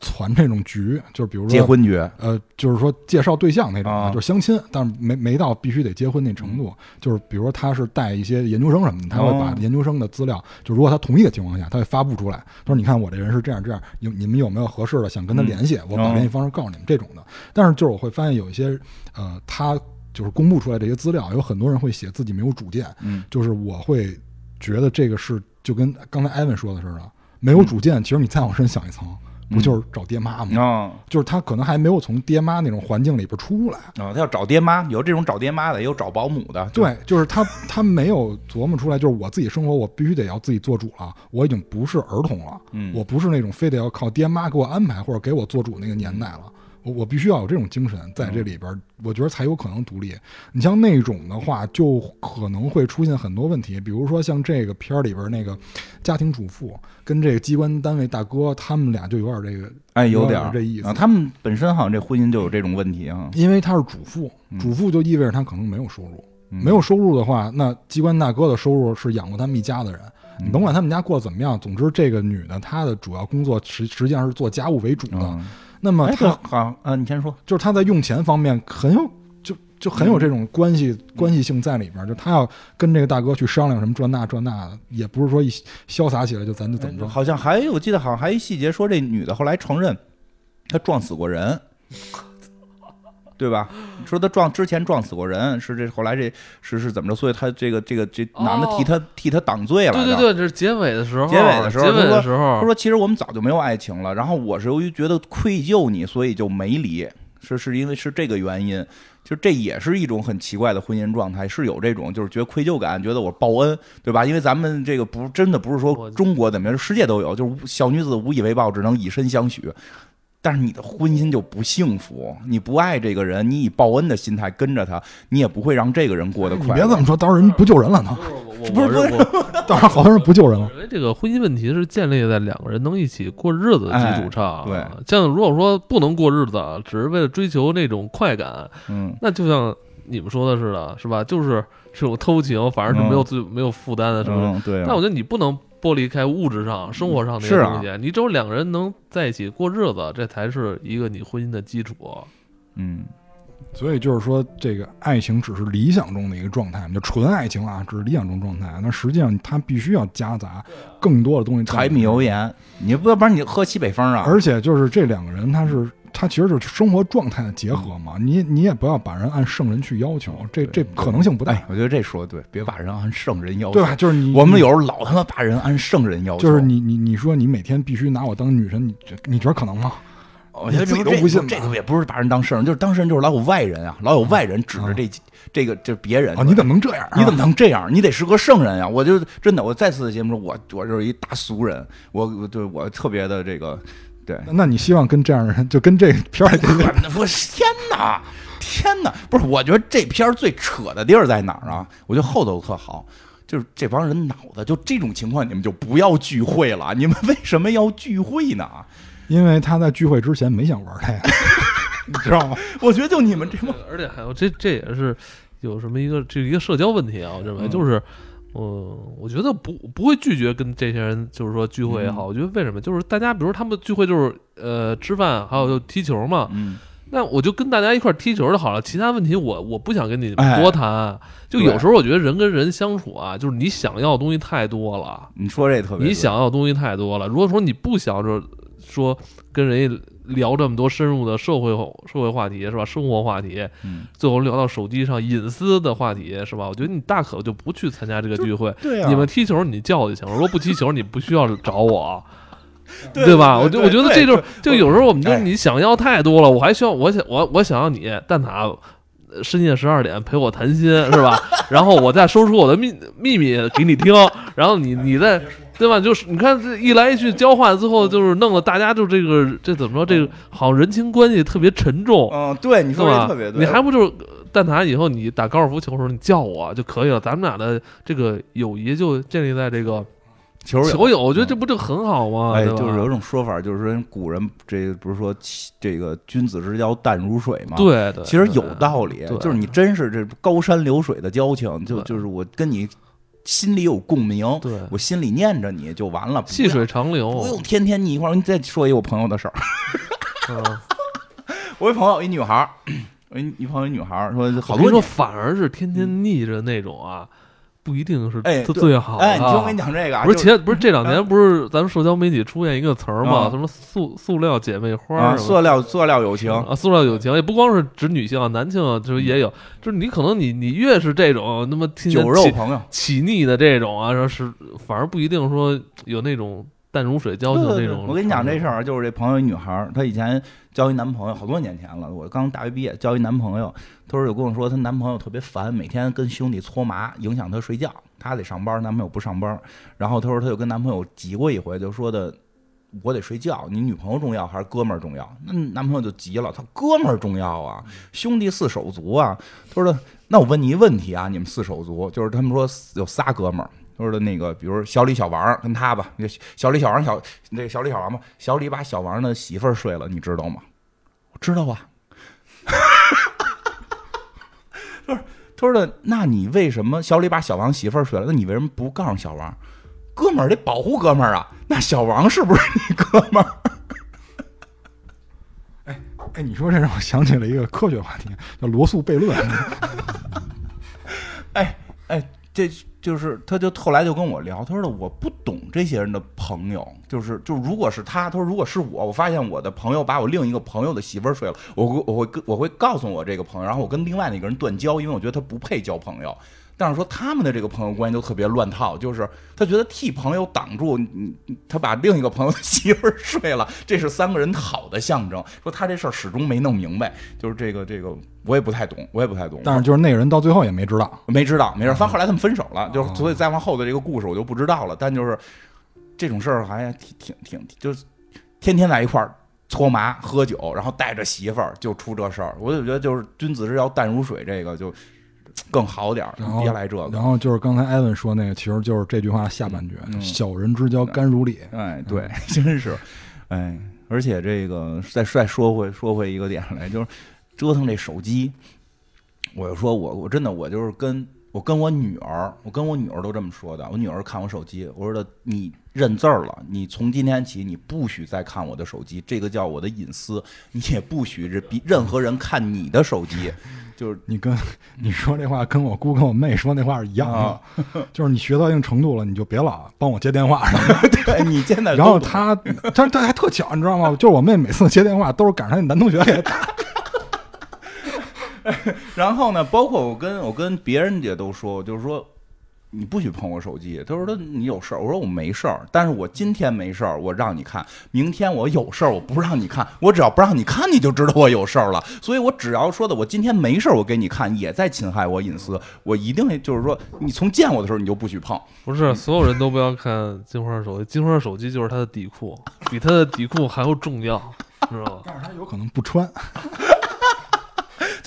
传这种局，就是比如说结婚局，呃，就是说介绍对象那种，就是相亲，但是没没到必须得结婚那程度，就是比如说他是带一些研究生什么的，他会把研究生的资料，就如果他同意的情况下，他会发布出来，他说你看我这人是这样这样，有你们有没有合适的想跟他联系，我把联系方式告诉你们这种的。但是就是我会发现有一些呃他。就是公布出来这些资料，有很多人会写自己没有主见，嗯，就是我会觉得这个是就跟刚才艾文说的似的，没有主见。其实你再往深想一层，不就是找爹妈吗？啊，就是他可能还没有从爹妈那种环境里边出来啊，他要找爹妈，有这种找爹妈的，也有找保姆的。对，就是他他没有琢磨出来，就是我自己生活，我必须得要自己做主了。我已经不是儿童了，嗯，我不是那种非得要靠爹妈给我安排或者给我做主那个年代了。我我必须要有这种精神在这里边，我觉得才有可能独立。你像那种的话，就可能会出现很多问题，比如说像这个片儿里边那个家庭主妇跟这个机关单位大哥，他们俩就有点这个，哎，有点这意思。他们本身好像这婚姻就有这种问题啊，因为他是主妇，主妇就意味着他可能没有收入，没有收入的话，那机关大哥的收入是养活他们一家的人。你甭管他们家过得怎么样，总之这个女的她的主要工作实实际上是做家务为主的。那么他好啊，你先说，就是他在用钱方面很有，就就很有这种关系关系性在里边，就他要跟这个大哥去商量什么这那这那的，也不是说一潇洒起来就咱就怎么着。好像还有我记得好像还一细节说这女的后来承认，她撞死过人。对吧？说他撞之前撞死过人，是这后来这是是怎么着？所以他这个这个这男的替他替他挡罪了。对对对，这是结尾的时候。结尾的时候，结尾的时候，他说：“其实我们早就没有爱情了。然后我是由于觉得愧疚你，所以就没离。是是因为是这个原因。就这也是一种很奇怪的婚姻状态，是有这种就是觉得愧疚感，觉得我报恩，对吧？因为咱们这个不真的不是说中国怎么样，世界都有，就是小女子无以为报，只能以身相许。”但是你的婚姻就不幸福，你不爱这个人，你以报恩的心态跟着他，你也不会让这个人过得快。你别这么说，到时候人不救人了呢。不是不是，到时候好多人不救人了。因为这个婚姻问题是建立在两个人能一起过日子的基础上。对，像如果说不能过日子，只是为了追求那种快感，嗯，那就像你们说的似的，是吧？就是这种偷情，反而是没有最没有负担的，是吧？对。但我觉得你不能。剥离开物质上、生活上那些东西，你只有两个人能在一起过日子，这才是一个你婚姻的基础。嗯，所以就是说，这个爱情只是理想中的一个状态，就纯爱情啊，只是理想中状态。那实际上，它必须要夹杂更多的东西，柴米油盐。你不要不然你喝西北风啊！而且就是这两个人，他是。它其实就是生活状态的结合嘛。你你也不要把人按圣人去要求，这这可能性不大。我觉得这说的对，别把人按圣人要求，对吧？就是你我们有时候老他妈把人按圣人要求，就是你你你说你每天必须拿我当女神，你你觉得可能吗？我觉得这都不信，这个也不是把人当圣人，就是当事人就是老有外人啊，老有外人指着这这个就是别人啊，你怎么能这样？你怎么能这样？你得是个圣人呀！我就真的，我再次的节目说，我我就是一大俗人，我对我特别的这个对。那你希望跟这样的人，就跟这片儿？我天哪，天哪！不是，我觉得这片儿最扯的地儿在哪儿啊？我觉得后头特好，就是这帮人脑子就这种情况，你们就不要聚会了。你们为什么要聚会呢？因为他在聚会之前没想玩他呀，你知道吗？我觉得就你们这帮，而且还有这这也是有什么一个这一个社交问题啊？我认为就是，嗯，我觉得不不会拒绝跟这些人就是说聚会也好。我觉得为什么？就是大家比如他们聚会就是呃吃饭，还有就踢球嘛。嗯，那我就跟大家一块踢球就好了。其他问题我我不想跟你多谈。就有时候我觉得人跟人相处啊，就是你想要的东西太多了。你说这特别，你想要的东西太多了。如果说你不想着。说跟人家聊这么多深入的社会社会话题是吧？生活话题，嗯，最后聊到手机上隐私的话题是吧？我觉得你大可就不去参加这个聚会。对你们踢球你叫就行了。如果不踢球，你不需要找我，对吧？我就我觉得这就是就有时候我们就你想要太多了。我还需要我想我我想要你蛋挞深夜十二点陪我谈心是吧？然后我再说出我的秘秘密给你听，然后你你再。对吧？就是你看这一来一去交换，最后就是弄得大家就这个这怎么说？这个好像人情关系特别沉重。嗯，对，你说的特别对。你还不就是蛋挞？以后你打高尔夫球的时候，你叫我就可以了。咱们俩的这个友谊就建立在这个球球友。我觉得这不就很好吗？哎，就是有种说法，就是说古人这不是说这个君子之交淡如水吗？对对，其实有道理。就是你真是这高山流水的交情，就就是我跟你。心里有共鸣，对我心里念着你就完了，细水长流，不用天天腻一块儿。你再说一我朋友的事儿，我一朋友一女孩儿，我一朋友一女孩儿说，好多说反而是天天腻着那种啊。不一定是哎最好哎，你听我跟你讲这个，不是前不是这两年不是咱们社交媒体出现一个词儿嘛？什么塑塑料姐妹花？塑料塑料友情啊，塑料友情也不光是指女性啊，男性啊，就是也有，就是你可能你你越是这种那么酒肉朋友起腻的这种啊，说是反而不一定说有那种。淡如水交情那种。我跟你讲这事儿，就是这朋友一女孩儿，她以前交一男朋友，好多年前了。我刚大学毕业，交一男朋友，她说有跟我说，她男朋友特别烦，每天跟兄弟搓麻，影响她睡觉。她得上班，男朋友不上班。然后她说，她就跟男朋友急过一回，就说的我得睡觉，你女朋友重要还是哥们儿重要？那男朋友就急了，他哥们儿重要啊，兄弟四手足啊。他说的，那我问你一问题啊，你们四手足，就是他们说有仨哥们儿。说的那个，比如小李、小王跟他吧，那小李、小王、小那个小李、小王吧，小李把小王的媳妇儿睡了，你知道吗？我知道啊。他说：“他说的，那你为什么小李把小王媳妇儿睡了？那你为什么不告诉小王？哥们儿得保护哥们儿啊。那小王是不是你哥们儿？” 哎哎，你说这让我想起了一个科学话题，叫罗素悖论。哎 哎，这。就是他，就后来就跟我聊，他说的我不懂这些人的朋友，就是就如果是他，他说如果是我，我发现我的朋友把我另一个朋友的媳妇儿睡了，我我会我会告诉我这个朋友，然后我跟另外那个人断交，因为我觉得他不配交朋友。但是说他们的这个朋友关系都特别乱套，就是他觉得替朋友挡住，他把另一个朋友的媳妇儿睡了，这是三个人好的象征。说他这事儿始终没弄明白，就是这个这个我也不太懂，我也不太懂。但是就是那个人到最后也没知道，没知道，没事。反正后来他们分手了，就所以再往后的这个故事我就不知道了。但就是这种事儿还挺挺挺，就是天天在一块儿搓麻喝酒，然后带着媳妇儿就出这事儿，我就觉得就是君子之交淡如水，这个就。更好点儿，别来这个。然后就是刚才艾文说那个，其实就是这句话下半句：“小人之交甘如醴。”哎，对，真是，哎，而且这个再再说回说回一个点来，就是折腾这手机。我就说我我真的我就是跟我跟我女儿，我跟我女儿都这么说的。我女儿看我手机，我说的你认字儿了，你从今天起你不许再看我的手机，这个叫我的隐私，你也不许这比任何人看你的手机。就是你跟你说这话，跟我姑跟我妹说那话是一样的，就是你学到一定程度了，你就别老帮我接电话什么的。对你现在，然后他，但他还特巧，你知道吗？就是我妹每次接电话都是赶上那男同学给他打。然后呢，包括我跟我跟别人也都说，就是说。你不许碰我手机。他说他你有事儿，我说我没事儿，但是我今天没事儿，我让你看。明天我有事儿，我不让你看。我只要不让你看，你就知道我有事儿了。所以我只要说的我今天没事儿，我给你看，也在侵害我隐私。我一定就是说，你从见我的时候你就不许碰。不是所有人都不要看金花手机，金花手机就是他的底裤，比他的底裤还要重要，知道吧？但是他有可能不穿。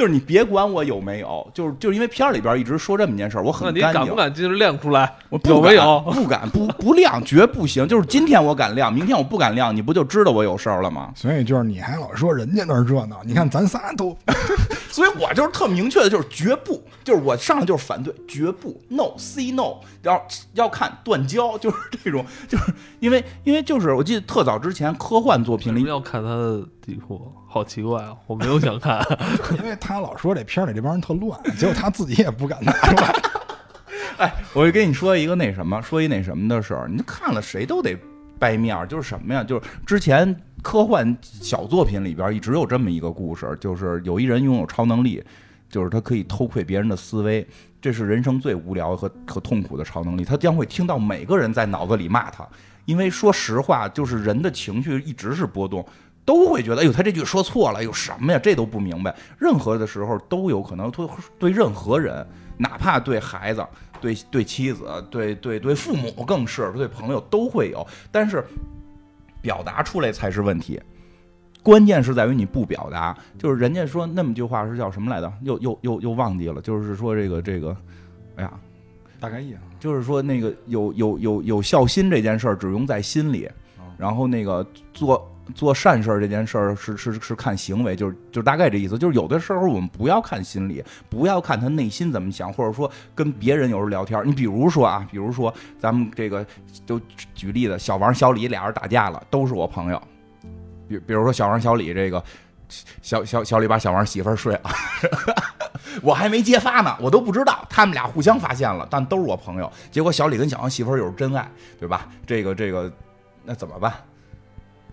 就是你别管我有没有，就是就是因为片儿里边一直说这么一件事儿，我很干净。你敢不敢进亮出来？我有没有？不敢，不不亮，绝不行。就是今天我敢亮，明天我不敢亮，你不就知道我有事儿了吗？所以就是你还老说人家那儿热闹，你看咱仨都，所以我就是特明确的，就是绝不，就是我上来就是反对，绝不，no，say no，要要看断交，就是这种，就是因为因为就是我记得特早之前科幻作品里要看他的底裤。好奇怪啊！我没有想看，因为他老说这片里这帮人特乱，结果他自己也不敢拿出来。哎，我就跟你说一个那什么，说一那什么的事儿，你看了谁都得掰面儿。就是什么呀？就是之前科幻小作品里边一直有这么一个故事，就是有一人拥有超能力，就是他可以偷窥别人的思维，这是人生最无聊和和痛苦的超能力。他将会听到每个人在脑子里骂他，因为说实话，就是人的情绪一直是波动。都会觉得，哎呦，他这句说错了，有什么呀？这都不明白。任何的时候都有可能对对任何人，哪怕对孩子、对对妻子、对对对父母，更是对朋友都会有。但是表达出来才是问题，关键是在于你不表达。就是人家说那么句话是叫什么来着？又又又又忘记了。就是说这个这个，哎呀，大概意思就是说那个有有有有孝心这件事儿只用在心里，然后那个做。做善事儿这件事儿是是是看行为，就是就大概这意思。就是有的时候我们不要看心理，不要看他内心怎么想，或者说跟别人有时候聊天。你比如说啊，比如说咱们这个就举例子，小王小李俩人打架了，都是我朋友。比比如说小王小李这个小小小李把小王媳妇儿睡了，我还没揭发呢，我都不知道他们俩互相发现了，但都是我朋友。结果小李跟小王媳妇儿又是真爱，对吧？这个这个那怎么办？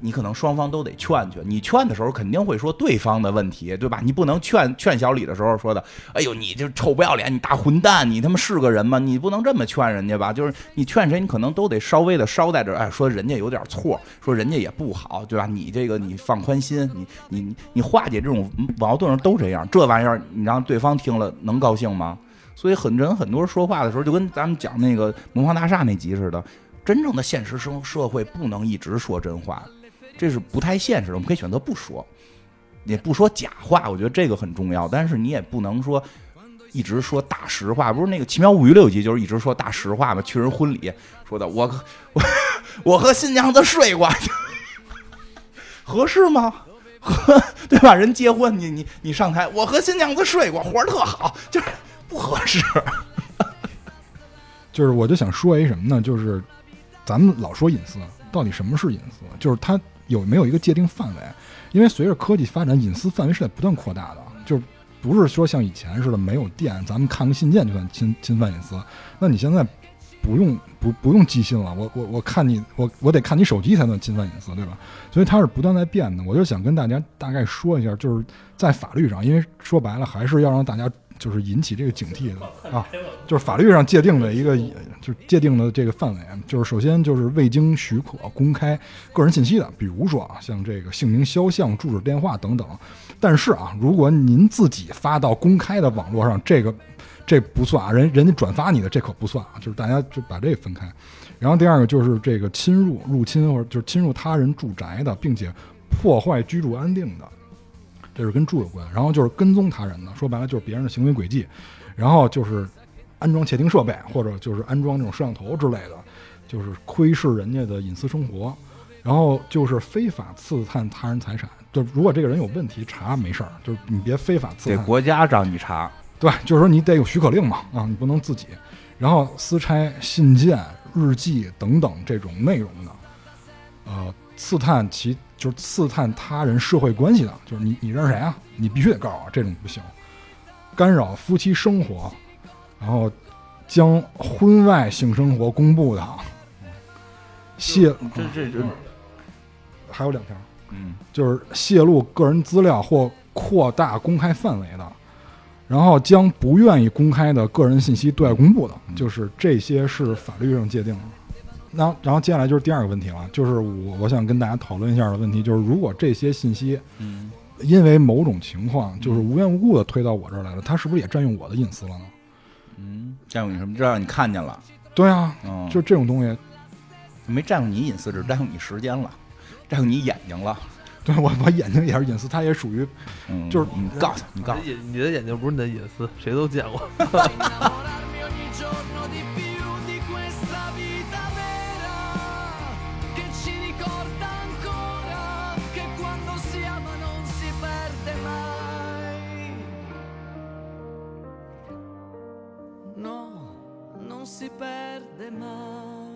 你可能双方都得劝劝，你劝的时候肯定会说对方的问题，对吧？你不能劝劝小李的时候说的，哎呦，你这臭不要脸，你大混蛋，你他妈是个人吗？你不能这么劝人家吧？就是你劝谁，你可能都得稍微的捎带着，哎，说人家有点错，说人家也不好，对吧？你这个你放宽心，你你你化解这种矛盾都这样，这玩意儿你让对方听了能高兴吗？所以很人很多人说话的时候，就跟咱们讲那个魔方大厦那集似的，真正的现实生社会不能一直说真话。这是不太现实的，我们可以选择不说，也不说假话，我觉得这个很重要。但是你也不能说一直说大实话，不是那个《奇妙物语》六集就是一直说大实话嘛？去人婚礼说的，我 我我和新娘子睡过，合适吗？和对吧？人结婚，你你你上台，我和新娘子睡过，活儿特好，就是不合适。就是我就想说一什么呢？就是咱们老说隐私，到底什么是隐私？就是他。有没有一个界定范围？因为随着科技发展，隐私范围是在不断扩大的，就不是说像以前似的没有电，咱们看个信件就算侵侵犯隐私。那你现在不用不不用寄信了，我我我看你我我得看你手机才能侵犯隐私，对吧？所以它是不断在变的。我就想跟大家大概说一下，就是在法律上，因为说白了还是要让大家。就是引起这个警惕的啊，就是法律上界定的一个，就是界定的这个范围，就是首先就是未经许可公开个人信息的，比如说啊，像这个姓名、肖像、住址、电话等等。但是啊，如果您自己发到公开的网络上，这个这不算啊，人人家转发你的这可不算啊，就是大家就把这个分开。然后第二个就是这个侵入、入侵或者就是侵入他人住宅的，并且破坏居住安定的。这是跟住有关，然后就是跟踪他人的，说白了就是别人的行为轨迹，然后就是安装窃听设备或者就是安装这种摄像头之类的，就是窥视人家的隐私生活，然后就是非法刺探他人财产。就如果这个人有问题，查没事儿，就是你别非法刺探。国家让你查，对，就是说你得有许可令嘛，啊，你不能自己。然后私拆信件、日记等等这种内容的，呃，刺探其。就是刺探他人社会关系的，就是你你认识谁啊？你必须得告诉我，这种不行。干扰夫妻生活，然后将婚外性生活公布的，泄这这这还有两条，嗯，就是泄露个人资料或扩大公开范围的，然后将不愿意公开的个人信息对外公布的，就是这些是法律上界定的。那然后接下来就是第二个问题了，就是我我想跟大家讨论一下的问题，就是如果这些信息，嗯，因为某种情况就是无缘无故的推到我这儿来了，他是不是也占用我的隐私了呢？嗯，占用你什么？这让你看见了？对啊，嗯，就这种东西，没占用你隐私，只占用你时间了，占用你眼睛了。对我我眼睛也是隐私，它也属于，就是你告诉你告诉你的眼睛不是你的隐私，谁都见过。si perde mai.